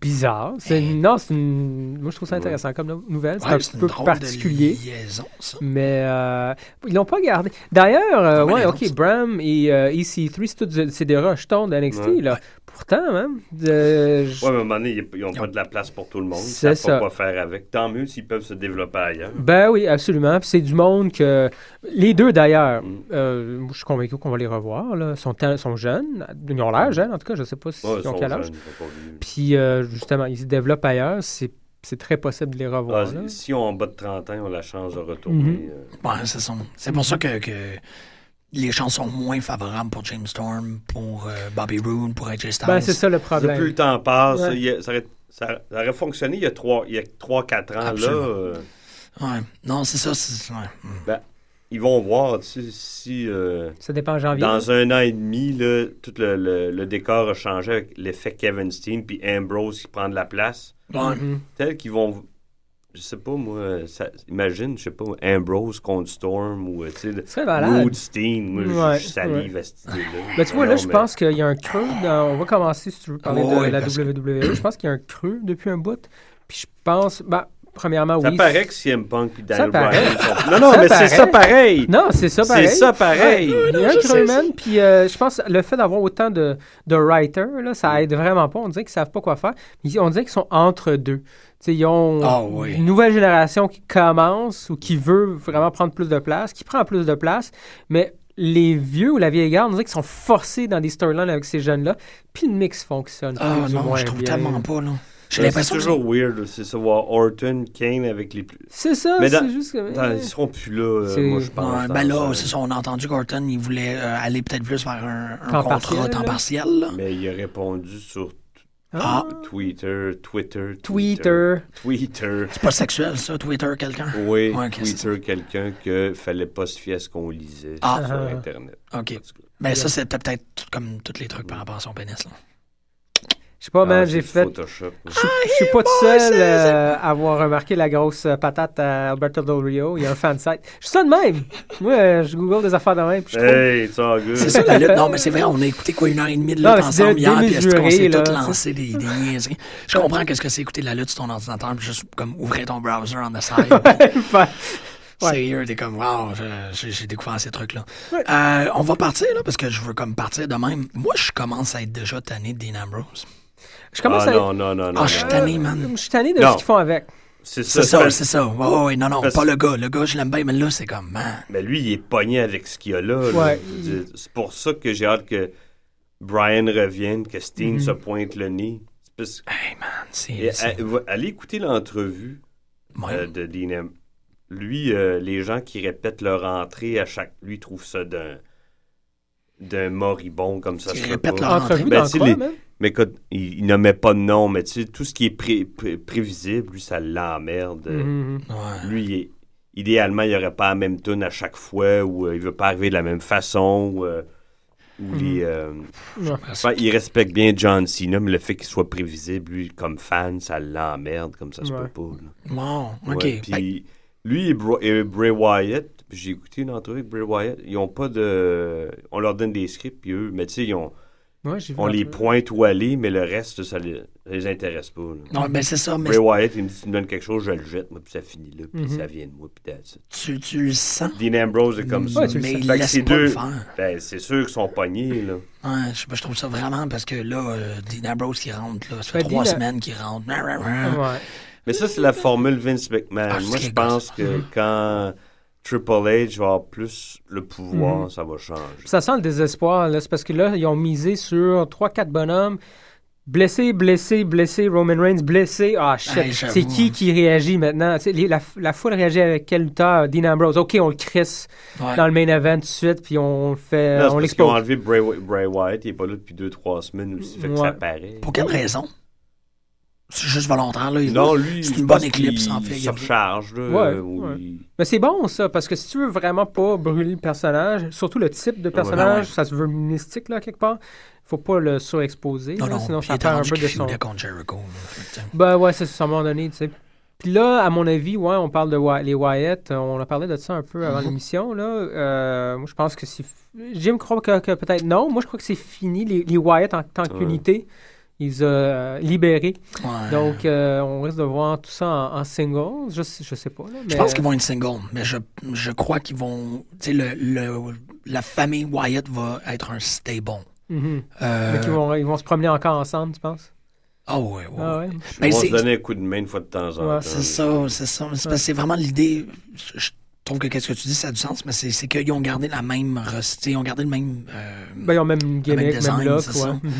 Bizarre. C'est non, c'est une... Moi, je trouve ça intéressant comme nou- nouvelle. C'est Ouais, un c'est une peu drôle particulier. de liaison, ça. Mais euh, ils l'ont pas gardé. D'ailleurs, euh, Ouais, ok. Bram et euh, EC3, c'est tous- c'est des rejetons de NXT, Ouais. là. Pourtant, même, de- je- Ouais, mais à un moment donné, ils n'ont pas de la place pour tout le monde. Ils C'est savent pas ça. quoi faire avec. Tant mieux s'ils peuvent se développer ailleurs. Ben oui, absolument. Puis c'est du monde que. Les deux d'ailleurs, Mm. euh, moi, je suis convaincu qu'on va les revoir. Là. Ils sont, sont jeunes. Ils ont l'air jeunes, en tout cas. Je sais pas si Ouais, ont sont quel âge. jeunes. Puis euh, justement, ils se développent ailleurs. C'est c'est très possible de les Ah, revoir. là. si on en bas de 30 ans, on a la chance de retourner. Euh, Ouais, c'est pour ça que, que les chances sont moins favorables pour James Storm, pour euh, Bobby Roode, pour AJ Styles. Ben, c'est ça le Plus problème. le temps passe, Ouais. il y a- ça, aurait, ça- ça aurait fonctionné il y a 3-4 il y a trois, quatre ans. Là, euh, Ouais. Non, c'est ça. c'est- ouais. Mm. ben, ils vont voir tu sais, si euh, Ça dépend en janvier. dans un an et demi, là, tout le, le- le décor a changé avec l'effet Kevin Steen puis Ambrose qui prend de la place. Ouais. Mhm. Tel qu'ils vont. Je sais pas, moi. ça- imagine, je sais pas, Ambrose contre Storm ou, euh, tu sais, Steen. Moi, je- Ouais, je salive à cette idée-là. Ben, tu vois, là, je mais- pense qu'il y a un creux. dans- On va commencer, si tu veux, parler Oh, de la que- WWE. Je pense qu'il y a un creux depuis un bout. Puis je pense. Ben, premièrement, Ça oui. paraît que CM Punk et Daniel. Bryan sont. Non, non, Ça mais c'est ça pareil. Non, c'est ça pareil. C'est ça pareil. Ouais, il y a un je sais, creux, ça. man. Puis euh, je pense que le fait d'avoir autant de, de writers, là, ça aide vraiment pas. On dirait qu'ils savent pas quoi faire. On dirait qu'ils sont entre deux. Tu sais, ils ont Ah oui. une nouvelle génération qui commence ou qui veut vraiment prendre plus de place, qui prend plus de place, mais les vieux ou la vieille garde, on dirait qu'ils sont forcés dans des storylines avec ces jeunes-là, puis le mix fonctionne. Ah plus ou non, moins je trouve bien. tellement pas, là. J'ai C'est l'impression que toujours weird, c'est ça, voir Orton, Kane avec les plus. C'est ça, Mais c'est dans- juste que... Dans- ils seront plus là, euh, C'est- moi, je pense. Ben là, ça. c'est ça, on a entendu qu'Orton, il voulait euh, aller peut-être plus vers un, un Temps contrat partiel, temps partiel. Là. Mais il a répondu sur Ah, Twitter, Twitter, Twitter. Twitter. C'est pas sexuel, ça, Twitter, quelqu'un? Oui, Ouais, Twitter, quelqu'un que fallait pas se fier à ce qu'on lisait Ah. sur Ah. Internet. OK. Cas. Ben ça, c'était peut-être comme tous les trucs par rapport à son pénis. Là. Je sais pas, Ah, man, j'ai fait... Photoshop. Je suis pas tout seul euh, à avoir remarqué la grosse euh, patate à Alberto Del Rio. Il y a un fan site. Je suis ça de même. Moi, euh, je google des affaires de même. puis je trouve- Hey, it's all good. C'est ça la lutte. Non, mais c'est vrai, on a écouté quoi, une heure et demie de Non, lutte mais c'est ensemble hier, puis est-ce qu'on démesuré, s'est là, tous lancé des, des niaiseries? Je comprends qu'est-ce que c'est écouter de la lutte sur ton ordinateur, puis juste comme ouvrir ton browser on the side. Fait- Ouais. Sérieux, t'es comme, wow, je- j'ai j'ai découvert ces trucs-là. Euh, on va partir, là, parce que je veux comme partir de même. Moi, je commence à être déjà tanné de Dean Ambrose. Je commence ah, à... non, non, non, non. Ah, je suis tanné, man. Je suis tanné de Non. ce qu'ils font avec. C'est ça, C'est ça, ça. c'est ça. Ouais, ouais, ouais, non, non, Parce- pas le gars. Le gars, je l'aime bien, mais là, c'est comme, man. Mais lui, il est pogné avec ce qu'il y a là. Ouais. C'est pour ça que j'ai hâte que Brian revienne, que Steen Mhm. se pointe le nez. Parce- Hey, man, c'est. Va- allez écouter l'entrevue Ouais. euh, de Dean Lui, euh, les gens qui répètent leur entrée à chaque... Lui, trouve ça d'un d'un moribond comme ça. Leur Entrevue Ben, dans tu sais, quoi, les- man? Mais écoute, il, il nommait pas de nom, mais tu sais, tout ce qui est pré- pré- prévisible, lui, ça l'emmerde. Mhm, mhm. Ouais. Lui, il est- idéalement, il n'y aurait pas la même tune à chaque fois, ou euh, il veut pas arriver de la même façon, ou, euh, ou les, euh, Ouais. enfin, il respecte bien John Cena, mais le fait qu'il soit prévisible, lui, comme fan, ça l'emmerde, comme ça se Ouais. peut pas. là. Bon, OK. Ouais, puis lui et, Bray Wyatt, j'ai écouté une entrevue avec Bray Wyatt, ils ont pas de... On leur donne des scripts, puis eux, mais tu sais, ils ont... Ouais, On les peu. pointe où aller, mais le reste, ça les, ça les intéresse pas. là. Non, ben c'est ça, mais Bray Wyatt, il me dit tu me donnes quelque chose, je le jette, moi, puis ça finit là, puis Mhm. ça vient de moi, puis tu, tu le sens? Dean Ambrose est comme ça. Ouais, tu le mais il laisse pas le deux, faire. ben, c'est sûr qu'ils sont pognés, là. Ouais, je, je trouve ça vraiment parce que là, euh, Dean Ambrose qui rentre, là, ça fait Ben, trois semaines qu'il rentre. Ouais. Mais ça, c'est la formule Vince McMahon. Ah, Moi, je pense que quand Triple H va avoir plus le pouvoir, Mhm. ça va changer. Ça sent le désespoir, là. C'est parce que là, ils ont misé sur 3-4 bonhommes. Blessé, blessé, blessé, Roman Reigns, blessé. Ah, shit. C'est qui hein. qui réagit maintenant? Les- la, la foule réagit avec quel lutteur? Dean Ambrose. OK, on le crisse Ouais. dans le main event tout de suite, puis on le fait. Là, on parce qu'ils ont l'expose. enlevé Bray, Bray Wyatt, il est pas là depuis 2-3 semaines aussi, fait que Ouais. ça paraît. Pour quelle raison? C'est juste volontaire, là. il- Non, lui, c'est une bonne éclipse, en fait. Il recharge, là. Ouais, euh, ou ouais. il- Mais c'est bon, ça, parce que si tu veux vraiment pas brûler le personnage, surtout le type de personnage, ouais. ça se veut mystique, là, quelque part, faut pas le surexposer, Non, là, non, sinon ça perd un peu de son... contre Jericho. là, Ben ouais, c'est ça, à un moment donné, tu sais. Puis là, à mon avis, ouais, on parle de Wy- les Wyatt, euh, on a parlé de ça un peu avant Mhm. l'émission, là. Euh, moi, je pense que c'est... Jim croit que, que peut-être non. Moi, je crois que c'est fini, les, les Wyatt en tant Ouais. qu'unité. Ils ont euh, libérés. ouais. Donc, euh, on risque de voir tout ça en, en singles. Je, je sais pas, là, mais... Je pense qu'ils vont être single, mais je, je crois qu'ils vont. Tu sais, le, le- la famille Wyatt va être un stable. Euh, Mais qu'ils vont, ils vont se promener encore ensemble, tu penses? Ah ouais, ouais. Ah ouais? Ben, Ils vont se donner un coup de main une fois de temps en Ouais, temps. C'est ça, c'est ça. C'est vraiment l'idée. Je, je trouve que qu'est-ce que tu dis, ça a du sens, mais c'est qu'ils ont gardé la même. Ils ont gardé le même. euh, Ben, ils ont même gimmick, même, design, look, c'est ouais. ça. Mhm.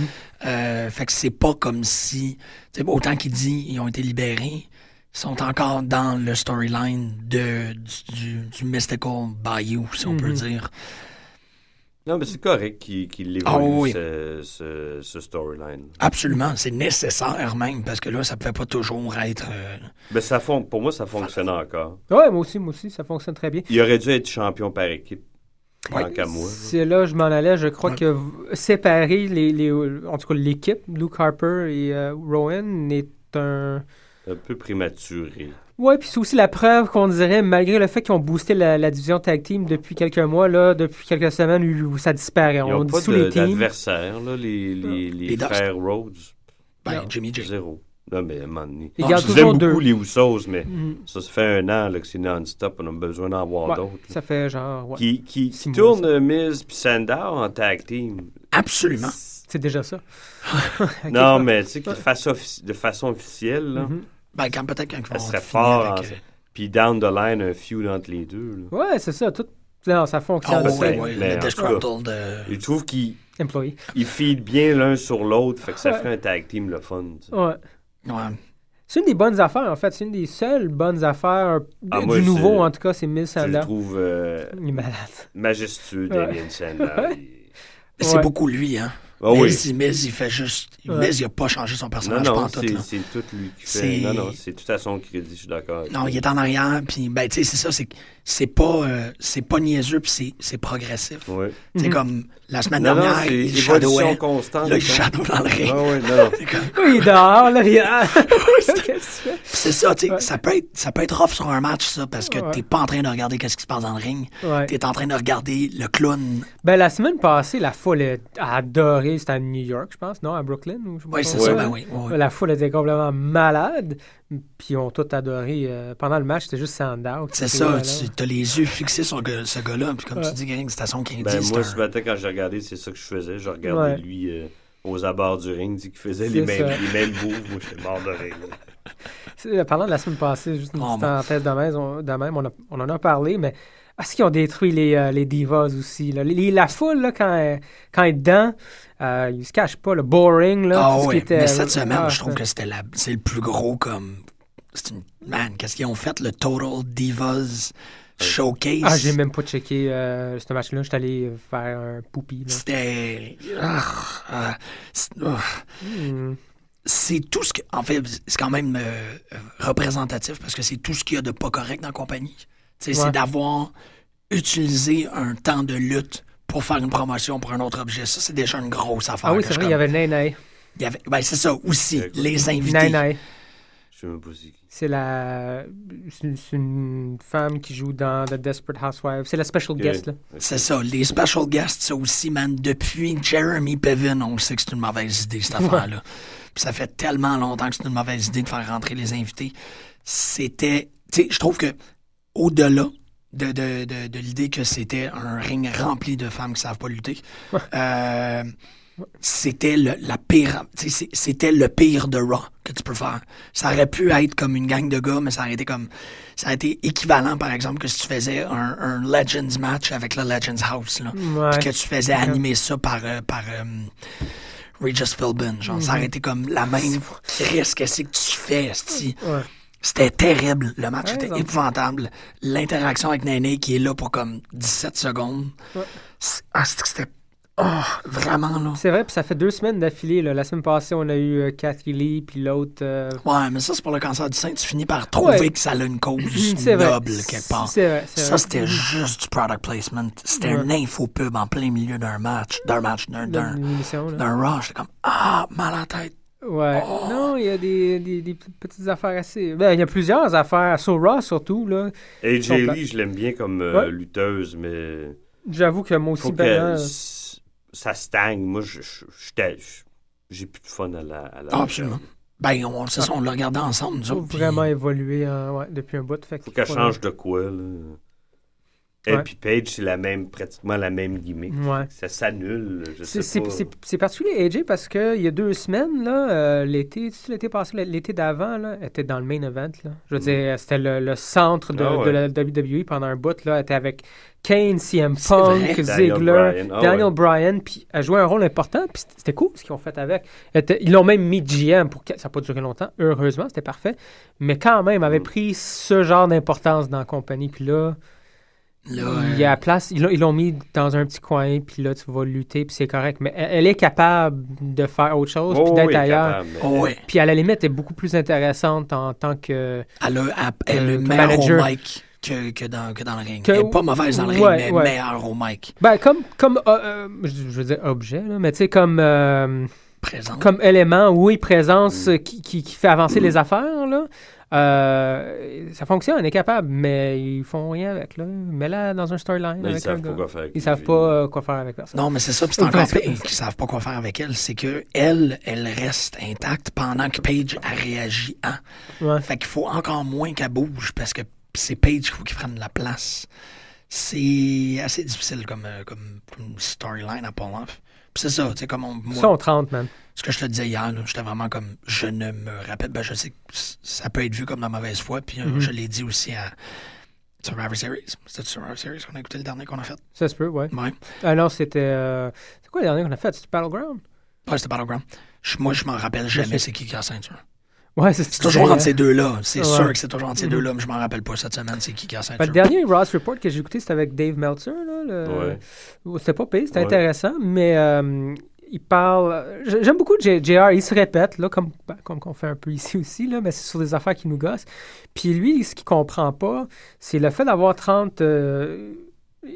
euh, fait que c'est pas comme si. autant qu'il dit ils ont été libérés, ils sont encore dans le storyline de, du, du, du Mystical Bayou, si on peut Mhm. dire. Non, mais c'est correct qu'il évolue, Ah oui. ce, ce, ce storyline. Absolument, c'est nécessaire même, parce que là, ça pouvait pas toujours être. euh, Ben, ça fon- pour moi, ça fonctionne encore. Ouais, moi aussi, moi aussi, ça fonctionne très bien. Il aurait dû être champion par équipe. Ouais. Tant qu'à moi. là. C'est là je m'en allais. Je crois Ouais. que séparer les, les, en tout cas l'équipe, Luke Harper et euh, Rowan, est un. Un peu prématuré. Ouais, puis c'est aussi la preuve qu'on dirait, malgré le fait qu'ils ont boosté la, la division tag team depuis quelques mois, là, depuis quelques semaines, où, où ça disparaît. Ils On dissout de- les teams. d'adversaire, là, les, les, les, Les Dust. frères Rhodes. ben, Non. Jimmy J. Zéro. Non, mais à un moment donné. Ils gardent je toujours deux. beaucoup les Usos, mais Mhm. ça se fait un an là, que c'est non-stop. On a besoin d'en voir Ouais, d'autres. Ça fait genre. ouais. Qui, qui, tourne Miz puis Sandow en tag team. Absolument. C'est déjà ça. [laughs] [laughs] Non, ouais. mais tu sais, de façon, offici- de façon officielle, là, Mhm. Ben, quand peut-être quand ils ça serait fort. avec, en- euh, Puis down the line, un feud entre les deux. là. Ouais, c'est ça. Tout... Non, ça fonctionne. Le disgruntled de... Je trouve qu'ils Employee. ils feedent bien l'un sur l'autre, fait que ça Ouais. ferait un tag team le fun. tu sais. Ouais. Ouais. C'est une des bonnes affaires, en fait. C'est une des seules bonnes affaires Ah, du moi, nouveau, en tout cas, c'est Miss Je le trouve euh, Il est malade. majestueux, Ouais. Damien. Ouais. Il- C'est Ouais. beaucoup lui, hein. Ah oui. Miz, il- Miz, il fait juste... Ouais. Miz, il a pas changé son Non, personnage non, pantoute, c'est là. c'est tout lui qui fait. C'est- Non, non, c'est tout à son crédit, je suis d'accord. Non, il est en arrière, puis ben, tu sais, c'est ça, c'est c'est pas, euh, c'est pas niaiseux, puis c'est- c'est progressif. Ouais. C'est Mhm. comme la semaine Non, non, dernière, c'est il shadowait. constante. Là, il hein. shadow dans le ring. Ah ouais, non, non. C'est comme- Oui, il dehors, là, il [laughs] c'est ça, tu sais, Ouais. ça, peut être, ça peut être rough sur un match, ça, parce que Ouais. t'es pas en train de regarder qu'est-ce qui se passe dans le ring. Ouais. T'es en train de regarder le clown. Ben, la semaine passée, la foule a adoré. C'était à New York, je pense, non? À Brooklyn? Ou je sais pas Oui, c'est ça, Ouais. ben oui. La foule était complètement malade. Puis ils ont tout adoré. euh, pendant le match, c'était juste Sandow. qui C'est ça, tu as les yeux fixés sur le- ce gars-là, puis comme Ouais. tu dis, Greg, c'est à son crédit. Ben, c'est moi, ce matin, quand j'ai regardé, c'est ça que je faisais. Je regardais Ouais. lui euh, aux abords du ring, dit qu'il faisait les mêmes, les mêmes moves. Moi, j'étais mort de rire. Euh, Parlant de la semaine passée, juste une Oh, petite bon. parenthèse de même, on, de même, on, a- on en a parlé, mais est-ce qu'ils ont détruit les, euh, les divas aussi? Là? Les- la foule, là, quand, elle, quand elle est dedans, euh, ils se cachent pas, le boring. Là, Ah oui, mais cette semaine, Ah, je trouve que c'était la... c'est le plus gros comme... C'est une... Man, qu'est-ce qu'ils ont fait, le Total Divas Showcase? Ah, j'ai même pas checké euh, ce match-là. J'étais allé faire un poupi. C'était... Ah, c'est. Hmm. c'est tout ce que... En fait, c'est quand même euh, euh, représentatif parce que c'est tout ce qu'il y a de pas correct dans la compagnie. Ouais. C'est d'avoir utilisé un temps de lutte pour faire une promotion pour un autre objet. Ça, c'est déjà une grosse affaire. Ah oui, c'est vrai, il y avait Nene. il y avait- ben, c'est ça aussi, les invités. Nene. sais même pas c'est la. C'est une, femme qui joue dans The Desperate Housewives. C'est la special guest, là. C'est ça. Les special guests, ça aussi, man. Depuis Jeremy Piven, on sait que c'est une mauvaise idée, cette affaire-là. Puis ça fait tellement longtemps que c'est une mauvaise idée de faire rentrer les invités. C'était. Tu sais, je trouve que, au-delà de, de, de, de l'idée que c'était un ring rempli de femmes qui savent pas lutter, euh, c'était le, la pire. C'était le pire de Raw que tu peux faire. Ça aurait pu être comme une gang de gars, mais ça aurait été comme. Ça a été équivalent, par exemple, que si tu faisais un, un Legends match avec le Legends House. Là. Ouais. Que tu faisais animer ça par, euh, par euh, Regis Philbin. Genre, ça aurait été comme la même risque que c'est que tu fais. Ouais. C'était terrible. Le match Ouais, était épouvantable. L'interaction avec Néné qui est là pour comme 17 secondes. Ouais. C'est- Ah, c'était-. Oh, vraiment, là. C'est vrai, puis ça fait deux semaines d'affilée. La semaine passée, on a eu euh, Cathy Lee, puis l'autre. euh, Ouais, mais ça, c'est pour le cancer du sein. Tu finis par trouver Ouais. que ça a une cause [laughs] C'est vrai. noble quelque part. C'est vrai, c'est Ça, c'était juste du product placement. C'était Ouais. une info-pub en plein milieu d'un match, d'un match, d'un, Raw. J'étais comme, ah, mal à la tête. Ouais. Oh. Non, il y a des, des, des petites affaires assez. Ben, il y a plusieurs affaires. Sur Raw, surtout, là. AJ Lee, je l'aime bien comme euh, Ouais. lutteuse, mais J'avoue que moi aussi, ben, euh, ça stagne. Moi, je- je- j'étais- je- j'ai plus de fun à la. À la Ah, absolument. Ben, on, c'est ça, on l'a regardé ensemble, nous faut autres. puis- vraiment évoluer hein, ouais, depuis un bout. Fait Faut qu'elle faut- change de quoi, là. Et puis Paige, c'est la même, pratiquement la même gimmick. Ouais. Ça s'annule, je C'est- sais C'est pas. c'est- c'est particulier, AJ, parce qu'il y a deux semaines, là, euh, l'été, passé, l'été d'avant, là, elle était dans le main event. Là. Je veux Mm. dire, c'était le, le centre de, Ah ouais. de la WWE pendant un bout. Là. Elle était avec Kane, CM Punk, Ziggler. Ah Daniel. Bryan, puis elle jouait un rôle important, puis c'était- cool ce qu'ils ont fait avec. Était- ils l'ont même mis GM, pour que, ça n'a pas duré longtemps, heureusement, c'était parfait, mais quand même, elle avait Mm. pris ce genre d'importance dans la compagnie, puis là, Là, il y a euh, la place, ils l'ont- ils l'ont mis dans un petit coin, puis là, tu vas lutter, puis c'est correct. Mais elle, elle est capable de faire autre chose, puis Oh, d'être oui, ailleurs. oh, ouais. Puis à la limite, elle est beaucoup plus intéressante en tant que. Elle, a, elle, Euh, meilleure au mic que, que, dans, que dans le ring. Que- elle est pas mauvaise dans le Ouais, ring, mais ouais. meilleure au mic. Ben, comme. comme euh, euh, je je veux dire objet, là, mais tu sais, comme. euh, comme élément, oui, présence Mm. qui, qui, qui fait avancer les affaires, là. Euh, ça fonctionne, on est capable, mais ils font rien avec, là. Mets-la dans un storyline. Mais ils savent pas quoi faire. avec Ils savent pas quoi faire avec personne. Non, mais c'est ça, puis c'est encore pire qu'ils savent pas quoi faire avec elle. C'est que elle, elle reste intacte pendant que Paige a réagi à. Ouais. Fait qu'il faut encore moins qu'elle bouge parce que c'est Paige qu'il faut qu'il prenne la place. C'est assez difficile comme, euh, comme, comme storyline à pull off. Puis c'est ça, tu sais, comme on, moi, sont 30, man. ce que je te disais hier, j'étais vraiment comme, je ne me rappelle, ben je sais que ça peut être vu comme de la mauvaise foi, puis euh, Mhm. je l'ai dit aussi à Survivor Series. C'était Survivor Series qu'on a écouté le dernier qu'on a fait. Ça se peut, ouais. Ouais. Ah non, c'était. euh, C'est quoi le dernier qu'on a fait? C'était Battleground? Ouais, c'était Battleground. Je- moi, je m'en rappelle jamais c'est qui qui a la ceinture. Ouais, c'est toujours entre ces deux-là. C'est Ouais. sûr que c'est toujours entre ces Mhm. deux-là, mais je m'en rappelle pas cette semaine c'est qui qui a le dernier Ross Report que j'ai écouté, c'était avec Dave Meltzer. Là, le- Ouais. C'était pas pire, c'était Ouais. intéressant, mais euh, il parle. J'aime beaucoup J- JR, il se répète, là, comme, ben, comme qu'on fait un peu ici aussi, là, mais c'est sur des affaires qui nous gossent. Puis lui, ce qu'il comprend pas, c'est le fait d'avoir 30 euh,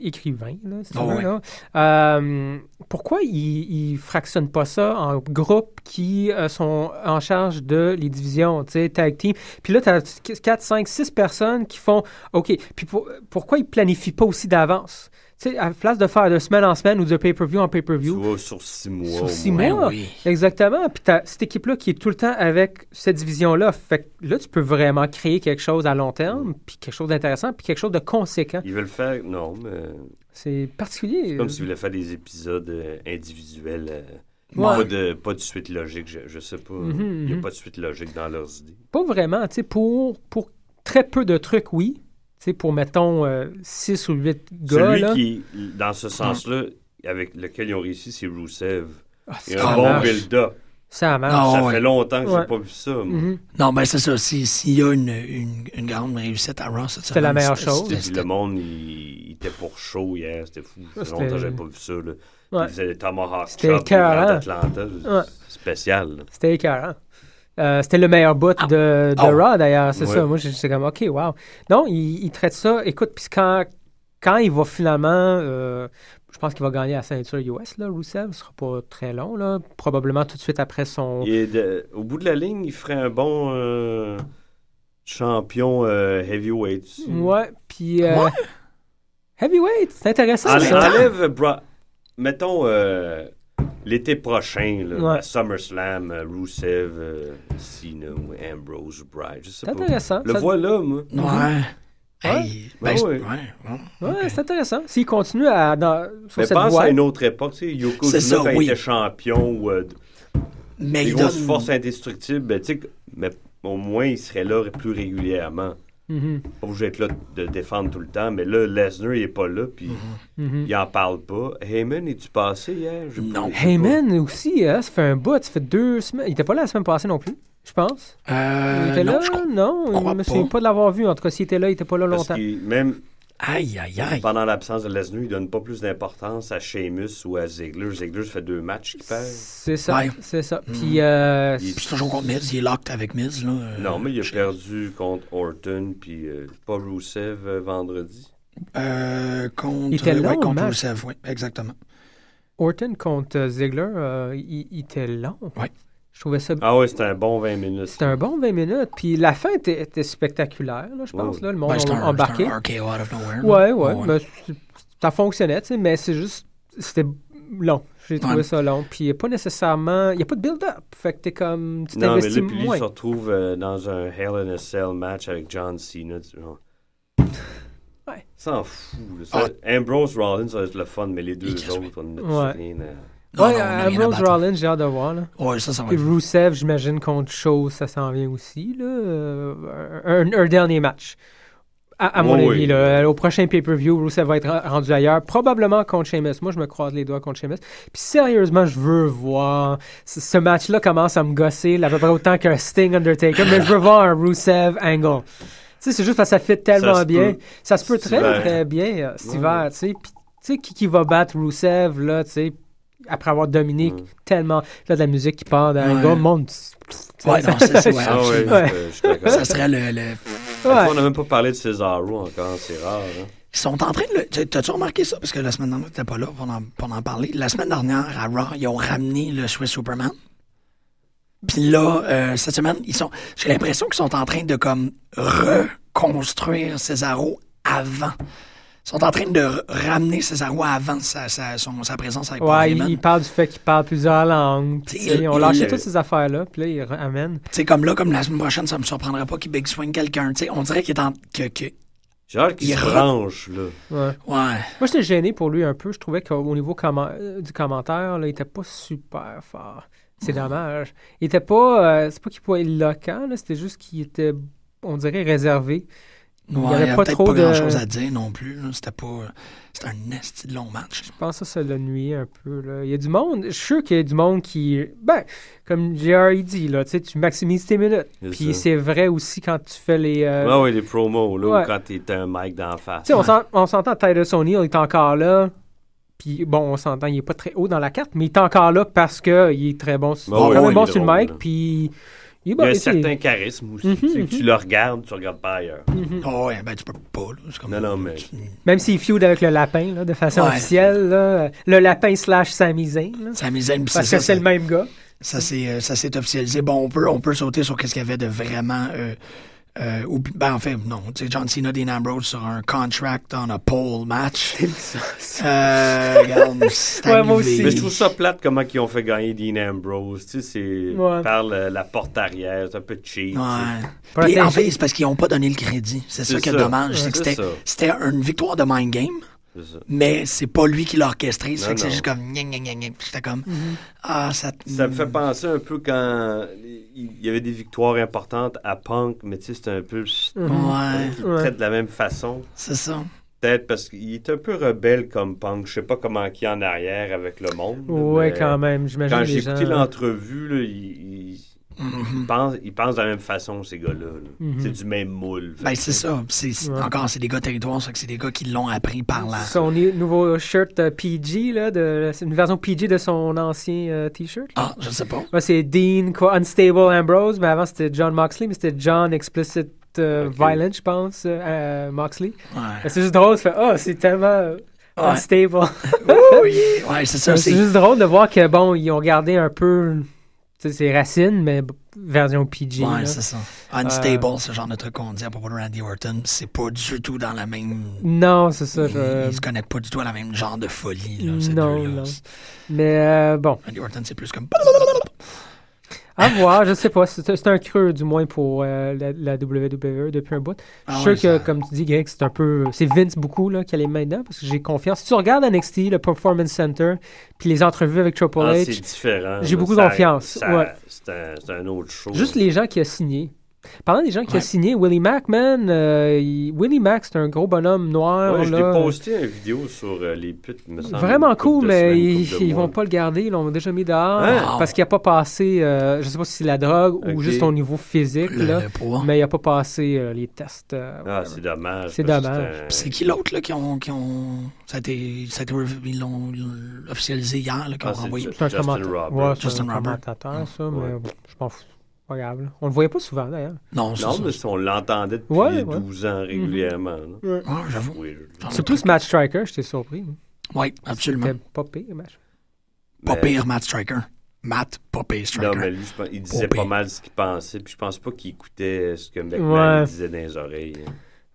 écrivains, là, si tu veux, ouais. là. Euh, pourquoi il, il fractionne pas ça en groupes qui euh, sont en charge de les divisions, tu sais, tag team? Puis là, tu as 4, 5, 6 personnes qui font OK. Puis pour- pourquoi ils planifient pas aussi d'avance? Tu sais, à la place de faire de semaine en semaine ou de pay-per-view en Tu pay-per-view. vois, sur six mois. Sur six moins. mois. Ben oui. Exactement. Puis t'as cette équipe-là qui est tout le temps avec cette division-là. Fait que là, tu peux vraiment créer quelque chose à long terme, puis quelque chose d'intéressant, puis quelque chose de conséquent. Ils veulent faire. Non, mais. C'est particulier. C'est comme s'ils voulaient faire des épisodes euh, individuels. euh, Ouais. Pas, de, pas de suite logique, je, je sais pas. Mhm, Il n'y a mhm. pas de suite logique dans leurs idées. Pas vraiment, tu sais, pour, pour très peu de trucs, oui. Sais, pour, mettons, 6 ou 8 gars, Celui là. qui, dans ce sens-là, avec lequel ils ont réussi, c'est Rusev. Ah, c'est- un bon build-up. Ça marche. Ah, ça ouais. fait longtemps que Ouais. j'ai pas vu ça. moi. Mhm. Non, ben c'est ça. Si- S'il y a une, une, une grande réussite à Ross, cette C'était la meilleure c'était- chose. le monde, il, il était pour chaud hier. C'était fou. Ça fait C'était- longtemps que j'avais pas vu ça. Là. Ouais. Ils faisaient des Tomahawk C'était Chop. Ouais. Spécial. C'était écœurant. Euh, c'était le meilleur bout de, de Ah. Raw, d'ailleurs, c'est Ouais. ça. Moi, j'étais comme, OK, wow. Non, il, il traite ça. Écoute, puis quand, quand il va finalement... euh, je pense qu'il va gagner la ceinture US, là, Rusev. Ce sera pas très long, là. Probablement tout de suite après son... De- au bout de la ligne, il ferait un bon euh, champion euh, heavyweight. Ouais, puis... euh, Heavyweight, c'est intéressant, Enlève, Bra- mettons euh, l'été prochain, là, Ouais. à SummerSlam, euh, Rusev, euh, Cena ou Ambrose, Bride, je sais C'est pas. intéressant. Le Ça- voilà, moi. Ouais. Hey, Ouais. ben, Ouais, c'est- ouais. c'est intéressant. S'il continue à, dans, sur Mais cette pense voie... à une autre époque, tu sais, C'est Yokozuna, ça, quand oui. il était champion, ou euh, Mais il grosses donne- forces indestructibles, ben, tu sais, que- mais au moins, il serait là plus régulièrement. Mhm, Pas obligé d'être là de défendre tout le temps, mais là, Lesnar, il est pas là, puis mhm. il en parle pas. Heyman, es-tu passé hier? Non. pas- Heyman aussi, hein, ça fait un bout, ça fait deux semaines. Il était pas là la semaine passée non plus, je pense. Euh, il était non, là? je crois- Non, je me souviens pas. pas de l'avoir vu. En tout cas, s'il était là, il était pas là Parce longtemps. même Aïe, aïe, aïe. pendant l'absence de Lesnar, il donne pas plus d'importance à Sheamus ou à Ziggler. Ziggler, ça fait deux matchs qu'il perd. C'est ça, Ouais. c'est ça. Mhm. Puis, euh, Il- Puis c'est toujours contre Miz, il est locked avec Miz, là. Non, mais il a je- perdu contre Orton, puis euh, pas Rusev euh, vendredi. Euh, contre, Il était long, contre. Rusev, oui, exactement. Orton contre euh, Ziggler, euh, il, il était long. Ouais. Je trouvais ça. Ah ouais, c'était un bon 20 minutes. C'était un bon 20 minutes. Puis la fin était, était spectaculaire, là, je pense. Là, le monde Ben, a embarqué. RKO out of nowhere. Ouais, ouais. Ouais. mais c'est- ça fonctionnait, tu sais, mais c'est juste. C'était long. J'ai trouvé Ouais. ça long. Puis pas nécessairement. Il n'y a pas de build-up. Fait que t'es comme. Tu Non, mais là, puis lui, il se retrouve euh, dans un Hell in a Cell match avec John Cena. tu. Ouais. S'en fout. Ça- Ambrose Rollins, ça va être le fun, mais les deux autres, on Ouais. rien à... Non, ouais, Ambrose. Rollins, j'ai hâte de voir. Là. Ouais, ça, ça va Puis. Rusev, j'imagine, contre Chose, ça s'en vient aussi. Là. Euh, un, un dernier match. À, à mon Ouais, avis, oui. là, au prochain pay-per-view, Rusev va être rendu ailleurs, probablement contre Sheamus. Moi, je me croise les doigts contre Sheamus. Puis sérieusement, je veux voir. Ce, ce match-là commence à me gosser à peu près autant qu'un Sting Undertaker, mais je veux voir un Rusev angle. Tu sais, c'est juste parce que ça fit tellement Ça bien. peut. Ça se peut très, très bien euh, cet Ouais. hiver, tu sais. Puis, tu sais, qui, qui va battre Rusev, là, tu sais, après avoir dominé Ouais. tellement. Là, de la musique qui part d'un Ouais. gars, le monde. Ouais, non, c'est ça, ouais, [laughs] Ah ouais, absolument. Ouais. je- je suis d'accord. Ça serait le... le- Ouais. On n'a même pas parlé de Cesaro encore, c'est rare. Hein? Ils sont en train de... le- t'as- T'as-tu remarqué ça? Parce que la semaine dernière, t'étais pas là pour en, pour en parler. La semaine dernière, à Raw, ils ont ramené le Swiss Superman. Puis là, euh, cette semaine, ils sont... J'ai l'impression qu'ils sont en train de, comme, reconstruire Cesaro avant. Ils sont en train de ramener Cesaro avant sa, sa, son- sa présence avec Ouais, il, Heyman. il parle du fait qu'il parle plusieurs langues. T'sais, il- lâché il- toutes ces affaires-là, puis là, ils ramènent. Tu sais, comme là, comme la semaine prochaine, ça me surprendrait pas qu'il big swing quelqu'un. Tu sais, on dirait qu'il est en... Que, que... Hâte qu'il Il se branche, là. Ouais. Ouais. Moi, j'étais gêné pour lui un peu. Je trouvais qu'au niveau comment- euh, du commentaire, là, il était pas super fort. C'est dommage. Il était pas. euh, c'est pas qu'il pouvait être éloquent, là, c'était juste qu'il était, on dirait, réservé. Ouais, il y avait pas trop pas de. grand-chose à dire non plus. C'était pas... C'était un esti de long match. Je pense que ça, ça l'a nuit un peu. Là. Il y a du monde. Je suis sûr qu'il y a du monde qui. Ben, comme JR il dit, là, tu sais, tu maximises tes minutes. C'est Puis c'est vrai aussi quand tu fais les. euh, Ah ouais, les promos, là, Ouais. ou quand t'es un mic d'en face. Tu sais, on s'en- on s'entend, Titus O'Neill est encore là. Puis bon, on s'entend, il est pas très haut dans la carte, mais il est encore là parce qu'il est très bon, sur- Bah il est oui, quand même oui, bon il est sur le mic. Puis il est Il bon. y a un certain charisme aussi. Mhm, mhm. que tu le regardes, tu regardes pas ailleurs. Oh, ouais, ben tu peux pas. Là. C'est comme... Non, non, mais- Même s'il feud avec le lapin, là, de façon Ouais. officielle, là, le lapin slash Sami Zayn, là, Ça mise une parce que c'est le même gars. Ça s'est euh, ça s'est officialisé. Bon, on peut, on peut sauter sur qu'est-ce qu'il y avait de vraiment. Euh, euh, ou- ben, en fait, non. Tu sais, John Cena, Dean Ambrose sur un contract on a pole match. [laughs] euh, regarde, [laughs] c'est Ouais, moi aussi. Mais je trouve ça plate comment ils ont fait gagner Dean Ambrose. Tu sais, c'est Ouais. par le- la porte arrière, c'est un peu cheap. Ouais. Puis, en fait, c'est parce qu'ils n'ont pas donné le crédit. C'est ça qui est dommage. C'est que C'est c'était c'était une victoire de mind game. Mais c'est pas lui qui l'a orchestré. Ça fait Non, que c'est juste comme. gna, gna, gna, gna. Puis J'étais comme. Ah, ça. Ça me fait penser un peu quand il y avait des victoires importantes à Punk, mais tu sais, c'était un peu. Mhm. Ouais, Il Ouais. traite de la même façon. c'est ça. Peut-être parce qu'il est un peu rebelle comme Punk. Je sais pas comment il est en arrière avec le monde. Ouais, mais quand même. J'imagine Quand j'ai gens. écouté l'entrevue, là, il, il- Mhm. il pense, il pense de la même façon, ces gars-là. là. Mhm. C'est du même moule. Ben, c'est ça. C'est, c'est- Ouais. Encore, c'est des gars territoires, fait que c'est des gars qui l'ont appris par la. Son nouveau shirt euh, PG, là, de, c'est une version PG de son ancien euh, t-shirt. Ah, je sais pas. Ouais, c'est Dean, quoi, Unstable Ambrose, mais avant c'était John Moxley, mais c'était John Explicit euh. Violent, je pense, Moxley. Ouais. Mais C'est juste drôle, oh, c'est tellement. Ouais. Unstable. [laughs] Oui, ouais, c'est [laughs] ça. c'est C'est juste drôle de voir que, bon, ils ont gardé un peu ses racines, mais version PG. Ouais, c'est ça. Unstable, ce genre de truc qu'on dit à propos de Randy Orton, c'est pas du tout dans la même. Non, c'est ça. Ils, je- ils se connectent pas du tout à la même genre de folie, là, ces Non, deux-là. non. Mais euh, bon, Randy Orton, c'est plus comme. À voir, je sais pas. C'est un creux, du moins, pour euh, la, la WWE depuis un bout. Je Ah suis sûr que, ça- comme tu dis, Greg, c'est un peu. C'est Vince beaucoup là, qui a les mains dedans, parce que j'ai confiance. Si tu regardes NXT, le Performance Center, puis les entrevues avec Triple Ah, H, c'est différent. j'ai beaucoup Ça- confiance, ça- ouais. C'est un, autre show. Juste les gens qui a signé. Parlant des gens qui Ouais. a signé, Willie Mack, man, euh, il- Willie Mack, c'est un gros bonhomme noir. Ouais, je là. posté une vidéo sur euh, les putes, me. Vraiment cool, mais ils, ils vont pas le garder. Ils l'ont déjà mis dehors parce qu'il a pas passé, euh, je sais pas si c'est la drogue ou juste au niveau physique, Le, là, le mais il a pas passé euh, les tests. euh, Ah, c'est dommage. C'est dommage. un- C'est qui l'autre là, qui ont, qui ont. Ça a été. Ça a été ils l'ont ils l'ont officialisé hier, là, qui ont Ah, c'est renvoyé. c'est un Justin commentateur. Ouais, c'est Justin un commentateur, ça, mais je m'en fous. Pas grave. là. On le voyait pas souvent, d'ailleurs. Non, c'est Non, ça. mais si on l'entendait depuis Ouais, ouais. 12 ans régulièrement. là. Ouais, j'avoue. Oui, J'en ai C'est plus Match Striker, j'étais surpris. Oui, absolument. C'était pas pire, match. Pas mais- pire, Matt Striker. Matt, pas pire Striker. Non, mais lui, je il disait Pas mal ce qu'il pensait, puis je pense pas qu'il écoutait ce que McMahon Ouais. disait dans les oreilles.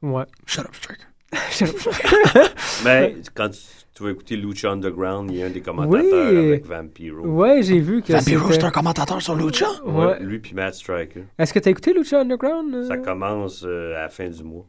Ouais. Shut up, Striker. [laughs] Mais [laughs] quand tu, tu vas écouter Lucha Underground, il y a un des commentateurs Oui. avec Vampiro. Ouais, j'ai vu que Vampiro, c'est un commentateur sur Lucha? Ouais, Ouais. Lui puis Matt Striker. Est-ce que t'as écouté Lucha Underground? euh? Ça commence euh, à la fin du mois.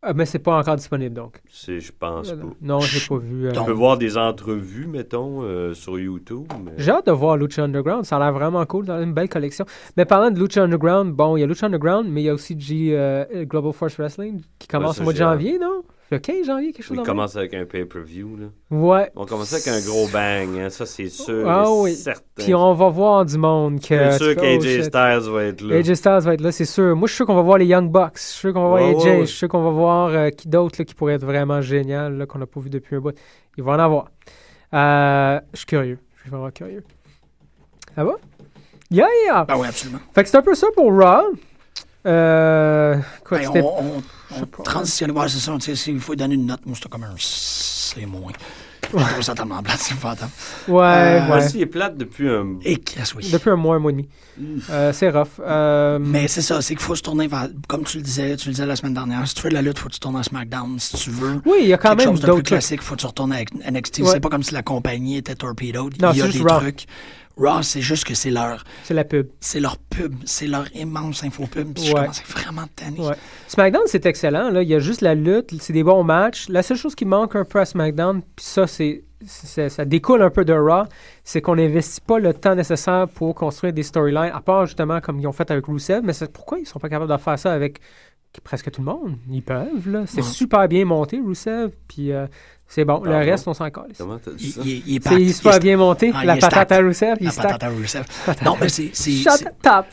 Ah, mais c'est pas encore disponible, donc. C'est, je pense pas. Non, j'ai pas vu. euh, Tu peux voir des entrevues, mettons, euh, sur YouTube. mais- J'ai hâte de voir Lucha Underground. Ça a l'air vraiment cool. dans une belle collection. Mais parlant de Lucha Underground, bon, il y a Lucha Underground, mais il y a aussi G, euh, Global Force Wrestling qui commence au mois de janvier, non? Le 15 janvier, quelque chose Il comme commence avec un pay-per-view. Là. Ouais. On commence avec un gros bang, hein, ça c'est sûr. Ah et oui. certain. Puis on va voir du monde que. C'est sûr oh, qu'AJ shit. Styles va être là. AJ Styles va être là, c'est sûr. Moi, je suis sûr qu'on va voir les Young Bucks. Je suis sûr qu'on va voir Ouais, AJ. ouais, ouais. Je suis sûr qu'on va voir euh, qui d'autre là, qui pourrait être vraiment génial, là, qu'on n'a pas vu depuis un bout. Il va en avoir. Euh, je suis curieux. Je suis vraiment curieux. Ça va? Yeah, yeah! Ben oui, absolument. Fait que c'est un peu ça pour Raw. Euh, quoi, Ben, c'était- on, on, on transitionne. Ouais, c'est ça. tu sais, S'il faut donner une note, moi, c'était comme un C moins. Je trouve ça tellement plate, c'est fatal. Ouais, Euh, Moi ouais. aussi, il est plate depuis un. Et oui. Depuis un mois, un mois et demi. Euh, c'est rough. Euh, Mais c'est ça, c'est qu'il faut se tourner vers, comme tu le disais, tu le disais la semaine dernière, si tu veux de la lutte, faut que tu tournes à SmackDown. Si tu veux oui, il y a quand quelque même chose de plus classique, faut que tu retournes avec NXT. Ouais. C'est pas comme si la compagnie était torpedoed. Non, Il y a c'est des juste Raw. trucs. Raw, c'est juste que c'est leur, C'est la pub. c'est leur pub, c'est leur immense infopub. Puis Ouais. je vraiment. Ouais. SmackDown, c'est excellent. Là. Il y a juste la lutte, c'est des bons matchs. La seule chose qui manque un peu à SmackDown, puis ça, c'est- ça découle un peu de Raw, c'est qu'on n'investit pas le temps nécessaire pour construire des storylines, à part justement comme ils ont fait avec Rusev. Mais c'est pourquoi ils sont pas capables de faire ça avec presque tout le monde? Ils peuvent, là. C'est Ouais. super bien monté, Rusev, puis euh, c'est bon. le Pardon? reste, on s'en colle. Comment t'as dit Il, ça? il- il est il est- bien monté. Ah, la patate à stacked. Rusev, il La stack. patate à Rusev. Non, mais c'est. c'est- Shut top!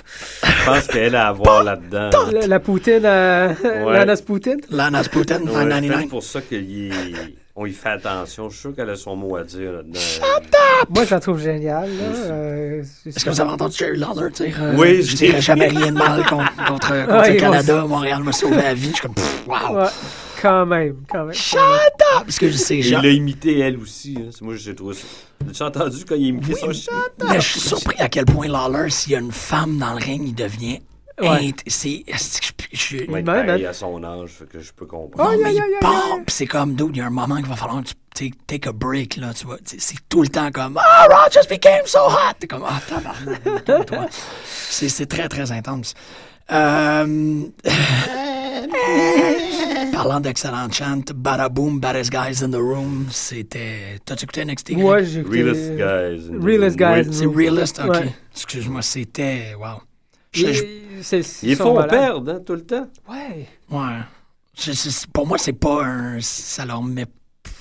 Je pense qu'elle a à voir là-dedans. La, la poutine, euh, Lana Poutine? Lana Putin, Ouais, 999. c'est pour ça qu'on y fait attention. Je suis sûr qu'elle a son mot à dire là-dedans. Moi, je la trouve géniale. Là. Euh, Est-ce que vous avez entendu Jerry Lawler dire euh, Oui, je dirais jamais rien de mal contre, contre, [laughs] contre Ouais, le moi Canada, Montréal m'a sauvé la vie. Je suis comme, wow. Quand même, quand même. Shut up! Parce que c'est Il genre. l'a imité elle aussi. Hein. C'est Moi, j'ai trouvé ça. As-tu entendu quand il a imité son chat? Mais je suis surpris à quel point Lawler, s'il y a une femme dans le ring, il devient. Ouais. C'est. je- je- Ouais, Même, pareil hein. à son âge, fait que je peux comprendre. Il part, aïe. pis c'est comme, dude, il y a un moment qu'il va falloir que tu take, a break, là, tu vois. C'est tout le temps comme, ah, Raw just became so hot! T'es comme, ah, tabarnak, calme-toi. [laughs] C'est c'est très, très intense. Euh... [laughs] Parlant d'excellent chant, Badaboom, Baddest Guys in the Room, c'était... T'as-tu écouté NXT? Ouais, j'ai écouté- Realest guys. in the Realest room. guys. Oui. C'est realist? OK. Ouais. Excuse-moi, c'était... Wow. Je- je- Il- c'est- Il sont faut malades. perdre, hein, tout le temps. Ouais. Ouais. Je- pour moi, c'est pas un... Ça leur met...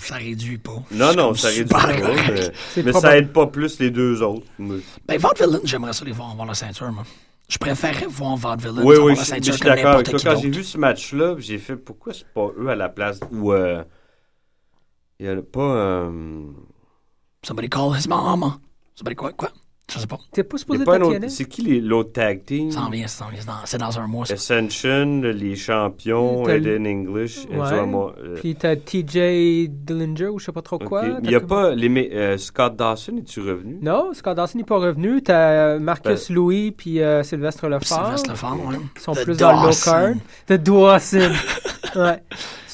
Ça réduit pas. Non, non, ça réduit pas. Mais, mais ça aide pas plus les deux autres. Moi. Ben, Vaudevillain, j'aimerais ça les voir avoir la ceinture, moi. Je préférerais voir Vaudevillain Oui, oui, la je, je ceinture d'accord avec n'importe qui Quand j'ai vu ce match-là, j'ai fait pourquoi c'est pas eux à la place ou euh, il y a pas euh, Somebody call his mama. Somebody quoi? Quoi? Je sais pas. T'es pas supposé? C'est qui les- l'autre tag team? Ça en vient, ça en vient. C'est dans- C'est dans un mois, ça. Ascension, les champions, Eden English, Ouais. Euh, Puis t'as TJ Dillinger ou je sais pas trop quoi. Il y a pas les euh, Scott Dawson, es-tu revenu? Non, Scott Dawson n'est pas revenu. T'as Marcus Ben- Louis puis euh, Sylvestre Lefort. Sylvestre Lefort. Ils sont The plus dans le low Dawson. card. The Dawson. [laughs] ouais.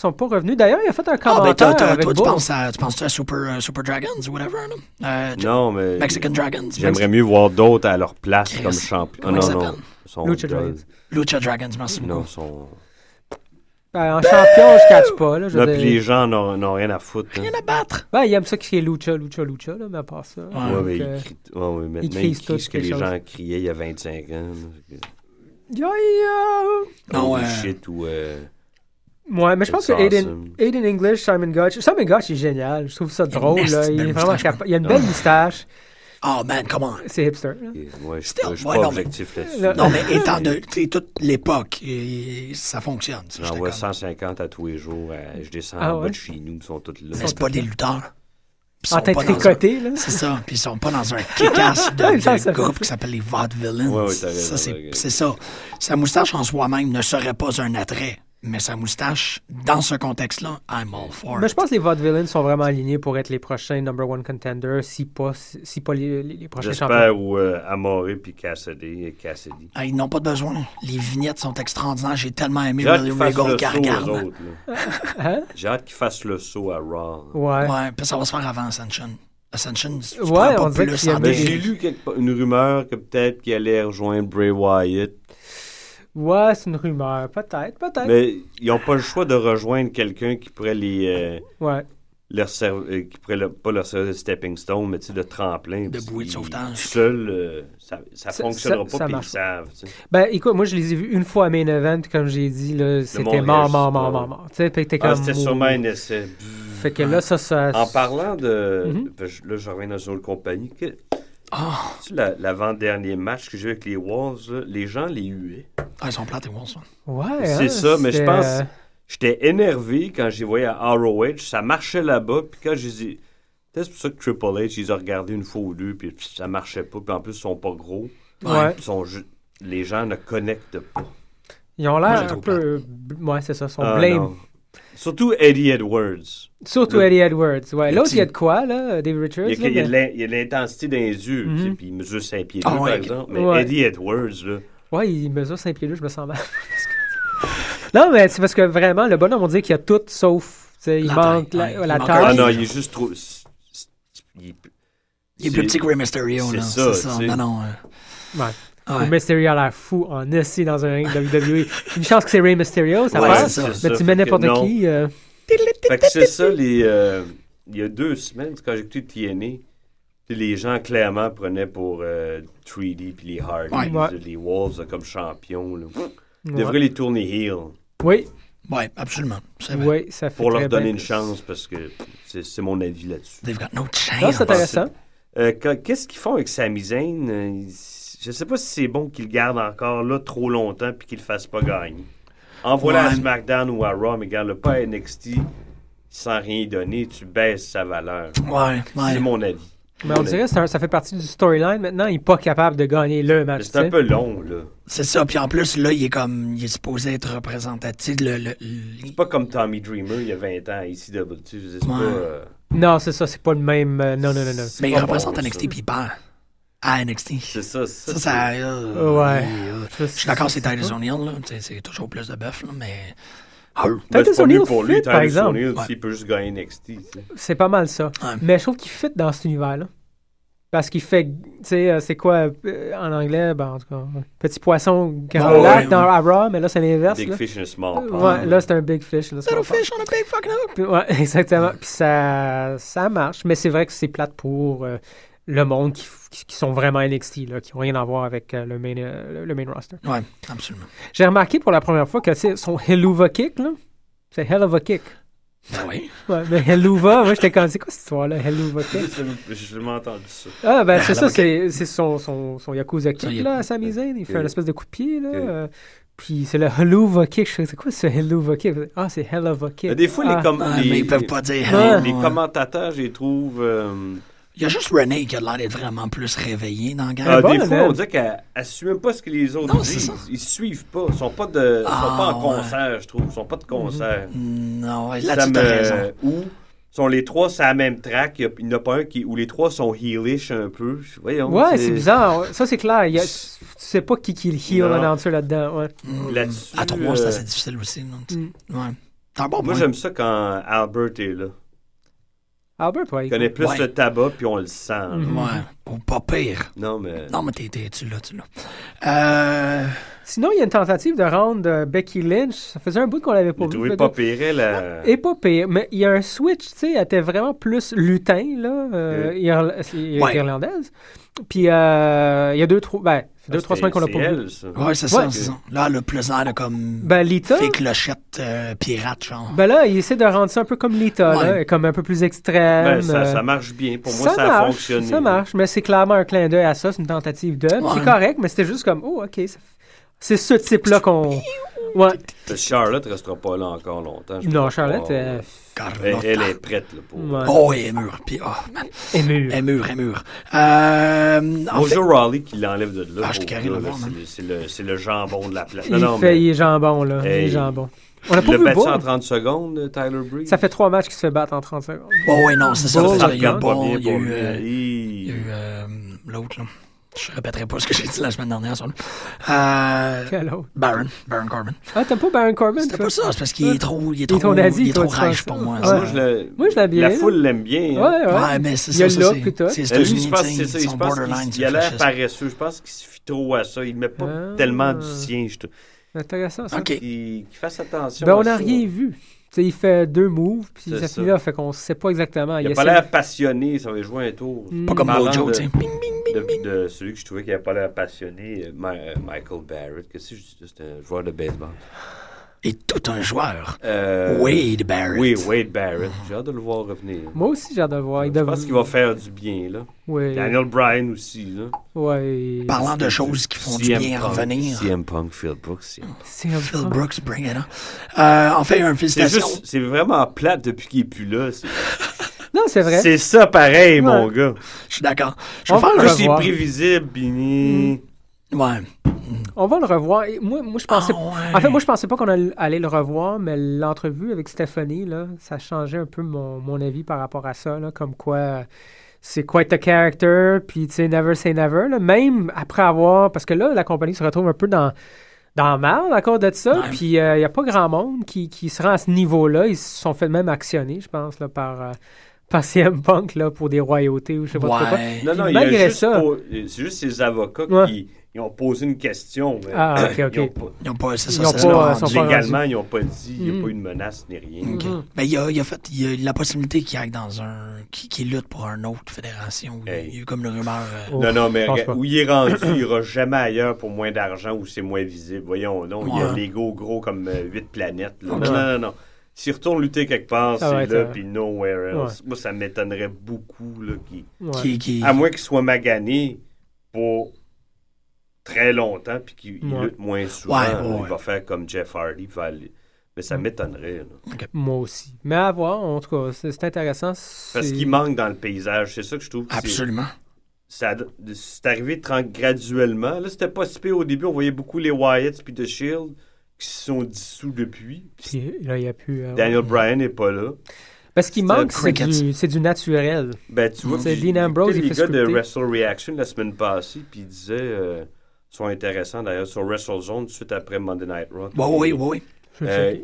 Ils sont pas revenus. D'ailleurs, il a fait un Ah, commentaire ben, toi, toi, avec toi, tu penses à, tu penses à Super, euh, Super Dragons ou whatever? Euh, Non, mais Mexican Dragons. j'aimerais mieux voir d'autres à leur place Chris. comme champion. Comment non, ils non. ils Lucha Dragons. Lucha Dragons, merci Non, beaucoup. ils sont... Ben, en champion, je catch pas. Là, je Là, veux puis dire. les gens n'ont n'ont rien à foutre. hein. Rien à battre. Ben, il aime ça crier Lucha, Lucha, Lucha, là, mais à part ça. Ouais, donc, mais euh, ils crient- ouais, ouais, maintenant, crient ils crient tous ce que les chose. gens criaient il y a 25 ans. Ya, ya. Non, Holy ouais. shit ou... euh, Ouais, mais je pense que Aiden, awesome. Aiden English, Simon Gotch. Simon Gotch est génial. Je trouve ça drôle. Là. Il est vraiment capa- Il a une belle moustache. Oh, man, come on. C'est hipster. Ouais, je suis pas, ouais, pas non, mais- objectif là-dessus. Non, mais étant de, toute l'époque, ça fonctionne. J'en vois comme- 150 à tous les jours. euh, je descends Ah en bas de chez nous, ils sont tous là. Mais c'est pas des lutteurs. En sont tête pas dans un- tricotée, là. C'est ça. Puis ils sont pas dans un kick-ass [laughs] de, groupe ça. qui s'appelle les Vaudevillains. Ouais, ouais. c'est ça. Sa moustache en soi-même ne serait pas un attrait. Mais sa moustache, dans ce contexte-là, I'm all for Mais it. je pense que les Vaudevillains sont vraiment alignés pour être les prochains number one contenders, si pas, si pas les, les- les prochains champions. J'espère ou euh, Amore puis Cassidy. Cassidy. Ah, ils n'ont pas de besoin. Les vignettes sont extraordinaires. J'ai tellement aimé William Regal le qui saut regarde. [laughs] Hein? J'ai hâte qu'ils fassent le saut à Raw. Ouais. Ouais, puis ça va se faire avant Ascension. Ascension, tu Ouais, prends pas on plus Mais j'ai lu quelque une rumeur que peut-être qu'il allait rejoindre Bray Wyatt. Ouais, c'est une rumeur. Peut-être, peut-être. Mais ils n'ont pas le choix de rejoindre quelqu'un qui pourrait les. euh, Ouais. leur serv- euh, qui pourrait le- pas leur servir de stepping stone, mais tu sais, de tremplin. De bouée de sauvetage. Tout seul, euh, ça, ça Ça- fonctionnera ça- pas, ça puis ils savent. Ben, écoute, moi, je les ai vus une fois à Main Event, comme j'ai dit, là, c'était mort, mort, mort, mort, mort. Tu sais, puis t'es Ah, comme. c'était sûrement un essai. Fait que là, ça, ça. En parlant de. Mhm. ben, Là, je reviens dans une autre compagnie. Que- Ah, Tu sais, la- l'avant-dernier match que j'ai eu avec les Wolves, là, les gens les huaient. ah, ils sont plates, les Wolves. hein. Ouais. C'est hein, ça, mais je pense- euh, J'étais énervé quand j'ai voyé à ROH, ça marchait là-bas, puis quand j'ai dit. Peut-être c'est pour ça que Triple H, ils ont regardé une fois ou deux, puis ça marchait pas, puis en plus, ils sont pas gros. Ouais. Ils sont ju- Les gens ne connectent pas. Ils ont l'air un peu. Ouais, c'est ça, son Ah, blame. Surtout Eddie Edwards. Surtout Le- Eddie Edwards. Ouais. L'autre, il y a de quoi, là, David Richards? Il y a, là, il y a de mais- l'in- il y a de l'intensité dans les yeux, Mhm. puis il mesure 5 pieds 2, Ah par ouais. exemple. Mais Ouais. Eddie Edwards, là, Ouais, il mesure 5 pieds 2, je me sens mal. [laughs] non, mais c'est parce que vraiment, le bonhomme, on dit qu'il y a tout sauf. Il La manque taille, la, ouais, la il taille. Ah non, il est juste trop. Il est, Il est plus petit que Rey Mysterio, là. ça, C'est ça. sais. Non, non. euh, Ouais. Ouais. Mysterio a l'air fou en esti dans un ring WWE. [laughs] Une chance que c'est Ray Mysterio, ça Ouais, passe. c'est ça. Mais ça, tu mets n'importe qui. euh, Fait que c'est ça, les, euh, il y a deux semaines, quand j'ai écouté TNA, puis les gens clairement prenaient pour euh, 3D puis les Hardys, Ouais. Ouais. les Wolves comme champions. Là. Ils ouais. devraient les tourner heel Oui, Ouais, absolument. Oui, ça fait pour leur donner bien. une chance parce que c'est mon avis là-dessus. They've got no chance. c'est intéressant. Euh, que- Qu'est-ce qu'ils font avec Sami Zayn? Euh, ils- Je sais pas si c'est bon qu'ils le gardent encore là trop longtemps puis qu'ils le fassent pas gagner. Envoie-le à. SmackDown ou à Raw, mais garde-le pas à NXT sans rien donner, tu baisses sa valeur. Ouais, ouais. C'est mon avis. Mais on dirait que ça fait partie du storyline. Maintenant, il n'est pas capable de gagner le match. C'est un peu long, là. C'est ça. Puis en plus, là, il est comme. Il est supposé être représentatif. Le, le, le- C'est pas comme Tommy Dreamer il y a 20 ans ici de tu sais, pas. Euh, Non, c'est ça, c'est pas le même. euh, non, non, non, non. Mais il représente bon, NXT puis il perd. À NXT. C'est ça, c'est Ça, ça. ça. euh, Ouais. euh, Je suis d'accord, c'est Titus O'Neill, là. C'est toujours plus de bœuf, là, mais. Ah, Ben, Titus c'est pas mieux O'Neill pour lui, fit, par Titus exemple. O'Neill, Ouais. s'il peut juste gagner NXT. C'est pas mal ça. Ouais. Mais je trouve qu'il fit dans cet univers-là. Parce qu'il fait, tu sais, euh, c'est quoi euh, en anglais, ben, en tout cas, petit poisson grand Ouais, lac ouais, dans Raw, mais là, c'est l'inverse. Big là. fish in a small pond. Ouais, là, c'est un big fish. Là, Little fish on a big fucking hook. Ouais, [laughs] exactement. Puis ça, ça marche, mais c'est vrai que c'est plate pour euh, le monde qui, sont vraiment NXT, là, qui n'ont rien à voir avec euh, le, main, euh, le main roster. Ouais, absolument. J'ai remarqué pour la première fois que c'est son Helluva Kick, là. C'est Hell of a Kick. Ben oui. [laughs] Ouais, mais Helluva, moi, j'étais comme, c'est quoi cette histoire-là, Helluva Kick? J'ai jamais entendu ça. Ah, ben, c'est Hell ça, of a c'est c'est son, son, son Yakuza Kick, là, à Sami Zayn. Il fait une espèce de coup de pied, là. Euh, puis c'est le Helluva Kick. Je c'est quoi ce Helluva Kick? Ah, c'est Hell of a Kick. Des fois, Ah. les, com- Ah, les, mais ils peuvent les- pas dire. Ouais. les commentateurs, je les trouve. Euh, Il y a juste Renee qui a l'air d'être vraiment plus réveillée dans la gang. Ah, des fois, on dirait qu'elle ne suit même pas ce que les autres Non, c'est disent. ça. Ils suivent pas. Ils sont pas, de, ils sont Ah, pas en ouais. concert, je trouve. Ils sont pas de concert. Non, ouais, Ça là-dessus, t'as me- raison. Ou sont les trois sur la même track. Il n'y en a pas un qui, où les trois sont heelish un peu. Voyons. Ouais, c'est bizarre. Ça, c'est clair. Il y a- C'est- Tu sais pas qui, qui est le heel Non. announcer là-dedans. Ouais. Là-dessus. À trois, c'est euh, assez difficile aussi. non? Mm. Ouais. C'est un bon Moi, j'aime ça quand Albert est là. Albert, ouais. Il connaît plus Ouais. le tabac, puis on le sent. là. Ouais. Ou pas pire. Non, mais. Non, mais t'es, t'es- tu l'as, tu l'as. Euh, Sinon, il y a une tentative de rendre euh, Becky Lynch. Ça faisait un bout qu'on l'avait pas vu. fait pas pire, elle. euh, Et pas pire. Mais il y a un switch, tu sais, elle était vraiment plus lutin, là, euh, Oui. irla- c'est- Ouais. irlandaise. Puis euh, il y a deux, trois, ben, ça fait deux, ah, trois c'est- semaines qu'on l'a pas vu. elle, ça. ouais, c'est ça, Ouais. c'est ça. Là, a plus de comme. Ben, Lita, Fée clochette euh, pirate, genre. ben là, il essaie de rendre ça un peu comme Lita, Ouais. là, comme un peu plus extrême. Ben, ça, ça marche bien. Pour moi, ça, a marche, fonctionné. Ça marche, mais c'est clairement un clin d'œil à ça, c'est une tentative de. Ouais. C'est correct, mais c'était juste comme, oh, ok, ça- c'est ce type-là qu'on. Ouais. Charlotte restera pas là encore longtemps. je Non, Charlotte, euh, Elle, Carlotta. elle est prête là, pour. ouais. Oh, elle est mûre. Puis, oh, man. Et mûr. Elle est mûre, elle est mûre. Euh, en fait, Bonjour Raleigh qui l'enlève de là. Ah, je carré là, de le là, voir, c'est le- C'est le, c'est le jambon de la place. il fait, il est jambon, là. Il est Hey. jambon. On a Il pas l'a vu battu Bull. en 30 secondes, euh, Tyler Breeze? Ça fait trois matchs qu'il se fait battre en 30 secondes. oh, ouais, non, c'est ça. C'est ça. Il y a regarde. pas bon, bien il y a pour eu, lui. euh, Hi. il y a eu euh, l'autre, là. Je répéterai pas ce que j'ai dit la semaine dernière sur lui. Euh, Quel autre? Baron, Baron Corbin. Ah, t'aimes pas Baron Corbin? C'était pas ça, c'est parce qu'il est trop, il est Il est trop, il est trop rage pour moi. ça? ça. Moi, je le- Moi, je l'aime bien. La foule l'aime bien. hein. Ouais, ouais. Ouais, mais c'est Il y a ça, le ça, c'est, c'est Euh, je pense que tu c'est ça. Il pense qu'il il a l'air paresseux. Je pense qu'il se fie trop à ça. Il met pas Ah. tellement du sien. Je trouve. Intéressant, ça. OK. Qu'il qu'il fasse attention. Ben, on n'a ça. rien vu. Il fait deux moves, puis C'est ça ça. finit là, fait qu'on sait pas exactement. Il a essaie pas de- l'air passionné. Ça va jouer un tour. Mm. Pas comme Mojo, de- tu sais. Bing, bing, bing, bing. de, de celui que je trouvais qui n'avait pas l'air passionné, euh, Ma- euh, Michael Barrett. Qu'est-ce que dis? C'est un joueur de baseball. Et tout un joueur. Euh, Wade Barrett. Oui, Wade Barrett. J'ai hâte de le voir revenir. Moi aussi, j'ai hâte de le voir. Il Je dev- pense qu'il va faire du bien, là. Ouais. Daniel Bryan aussi, là. Ouais. Parlant de choses qui font du bien Punk, revenir. CM Punk, Phil Brooks. CM Punk. C'est un Phil Brooks, bring it on. Euh, en fait, un C'est félicitation. juste, c'est vraiment plate depuis qu'il est plus là. [laughs] Non, c'est vrai. c'est ça pareil, Ouais. mon gars. Je suis d'accord. Je On vais va faire un... C'est revoir. prévisible, puis ni- Ouais. On va le revoir. Et moi, moi, je pensais. Ah, ouais. En fait, moi, je pensais pas qu'on allait le revoir, mais l'entrevue avec Stephanie, là, ça changeait un peu mon, mon avis par rapport à ça, là, comme quoi euh, c'est quite a character, puis tu sais, never say never, là, même après avoir. Parce que là, la compagnie se retrouve un peu dans. Dans merde à cause de ça, Ouais. puis il n'y a pas grand monde qui, qui se rend à ce niveau-là. Ils se sont fait même actionner, je pense, là, par, euh, par [laughs] CM Punk là, pour des royautés ou je sais pas trop quoi. Ouais. Non, non, il y a malgré juste ça- c'est juste ses avocats Ouais. qui ils ont posé une question. Mais Ah, ok, ok. Ils ont pas- Ils ont pas, c'est ça, Ils ont ça, pas- rendu. pas- légalement, ils n'ont pas dit, il n'y a Mhm. pas eu de menace ni rien. OK. Mhm. Ben, il y a, il a fait, il y a la possibilité qu'il aille dans un, qui, lutte pour une autre fédération. Il y a- Hey. Il y a eu comme une rumeur. euh, Oh, non, non, mais regarde, où il est rendu, il ira jamais ailleurs pour moins d'argent ou c'est moins visible. Voyons, non, il y a l'ego gros comme euh, huit planètes. là. Non, non, non. S'il retourne lutter quelque part, Ça c'est là, euh, puis nowhere else. Moi, ça m'étonnerait beaucoup. Là, qu'il- Ouais. qui, qui... À moins qu'il soit magané pour très longtemps, puis qu'il il Ouais. lutte moins souvent. Ouais, ouais, Il va faire comme Jeff Hardy. il va aller- Mais ça m'étonnerait. là. Moi aussi. Mais à voir, en tout cas, c'est c'est intéressant. Parce qu'il manque dans le paysage. C'est ça que je trouve. que Absolument. ça- c'est arrivé graduellement. Là, c'était pas si pire au début. On voyait beaucoup les Wyatts puis The Shield qui se sont dissous depuis. Puis là, il a plus. euh, Daniel Bryan n'est pas là. Parce qu'il manque, c'est du, c'est du naturel. Ben, tu vois, C'est Dean Ambrose, il les fait gars de. Wrestle Reaction la semaine passée, puis ils disaient, euh, sont intéressants d'ailleurs, sur WrestleZone, tout de suite après Monday Night Raw. Ouais, oui, oui, oui. Vais Euh,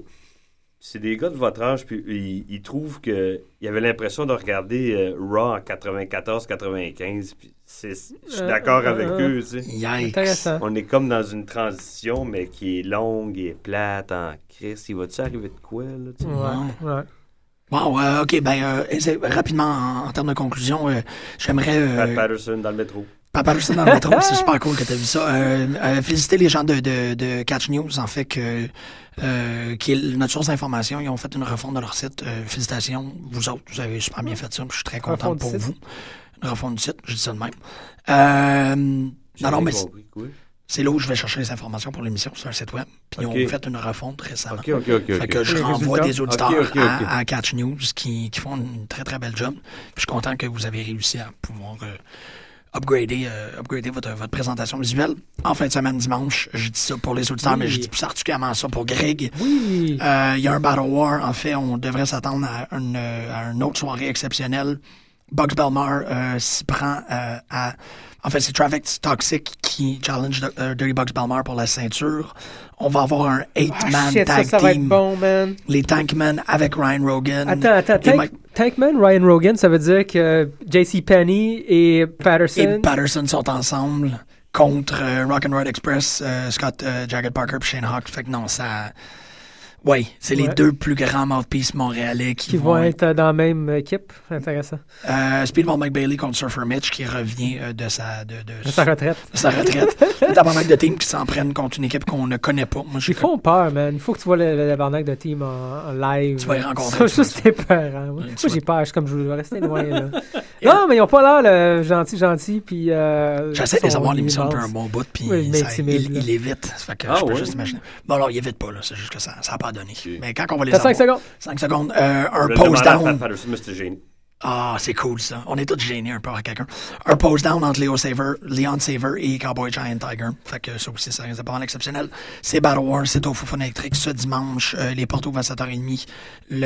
c'est des gars de votre âge, puis ils, ils trouvent que il avait l'impression de regarder euh, Raw en 94-95, puis c'est- je suis Euh, d'accord euh, avec euh. eux, tu sais. On est comme dans une transition, mais qui est longue et plate en crise. Il va-tu arriver de quoi, là? tu? Ouais, ouais. Wow, euh, OK, ben, euh, rapidement, en, en termes de conclusion, euh, j'aimerais... euh, Pat Patterson dans le métro. Papa dans le métro, [laughs] c'est super cool que tu as vu ça. Euh, euh, féliciter les gens de, de, de Catch News, en fait, que, euh, qui est notre source d'information. Ils ont fait une refonte de leur site. Euh, félicitations, vous autres, vous avez super bien fait ça. Je suis très content Refonte pour vous. Une refonte du site, je dis ça de même. Euh, non, non, mais. C'est là où je vais chercher les informations pour l'émission sur un site web. Puis ils ont fait une refonte récemment. Fait que je renvoie des auditeurs. À, à Catch News qui, qui font une très très belle job. Puis je suis content que vous avez réussi à pouvoir euh, upgrader, euh, upgrader votre, votre présentation visuelle en fin de semaine dimanche. Je dis ça pour les auditeurs, Oui. mais je dis plus particulièrement ça pour Greg. Oui. Euh, Il y a un Battle War. En fait, on devrait s'attendre à une, à une autre soirée exceptionnelle. Bugs Belmar euh, s'y prend à... En fait, c'est Traffic Toxic qui challenge euh, Dirty Bugs Belmar pour la ceinture. On va avoir un Ah, eight-man shit, ça, tag ça va être team. bon, man. Les Tankmen avec Ryan Rogan. Attends, attends. Tank, Mike- Tankman, Ryan Rogan, ça veut dire que JC Penny et Patterson. et Patterson sont ensemble contre euh, Rock'n'Roll Express, euh, Scott euh, Jagged Parker et Shane Hawk. Fait que non, ça... Oui, c'est les deux plus grands mouthpieces montréalais qui, qui vont être dans la même équipe. Intéressant. Euh, Speedball Mike Bailey contre Surfer Mitch qui revient euh, de sa de, de- De sa retraite. de sa retraite. [laughs] Le tabarnak de team qui s'en prennent contre une équipe qu'on ne connaît pas. Moi, je Ils font peur, man. Il faut que tu vois le, le tabarnak de team en, en live. Tu vas y rencontrer, Ça, c'était peur. Hein. Moi, j'ai peur. Je suis comme, je veux rester loin, là. [laughs] non, mais ils ont pas l'air le gentil, gentil, puis... Euh, J'essaie de les avoir l'émission depuis un bon bout, puis il, il évite. Ça fait que Ah je peux ouais? juste imaginer. Bon, alors, il évite pas, là. C'est juste que ça n'a pas donné. Mais quand on va les T'as 5 avoir- secondes? 5 secondes. Euh, un Je le pose demandais à Pat down. Patterson, mais c'était gêné. Ah, c'est cool, ça. On est tous gênés un peu à quelqu'un. Un pose down entre Leo Saver, Leon Saver et Cowboy Giant Tiger. Fait que ça aussi, ça c'est pas mal exceptionnel. C'est Battle War, c'est au Foufoune électrique ce dimanche. Euh, les portes ouvrent à 7h30. Le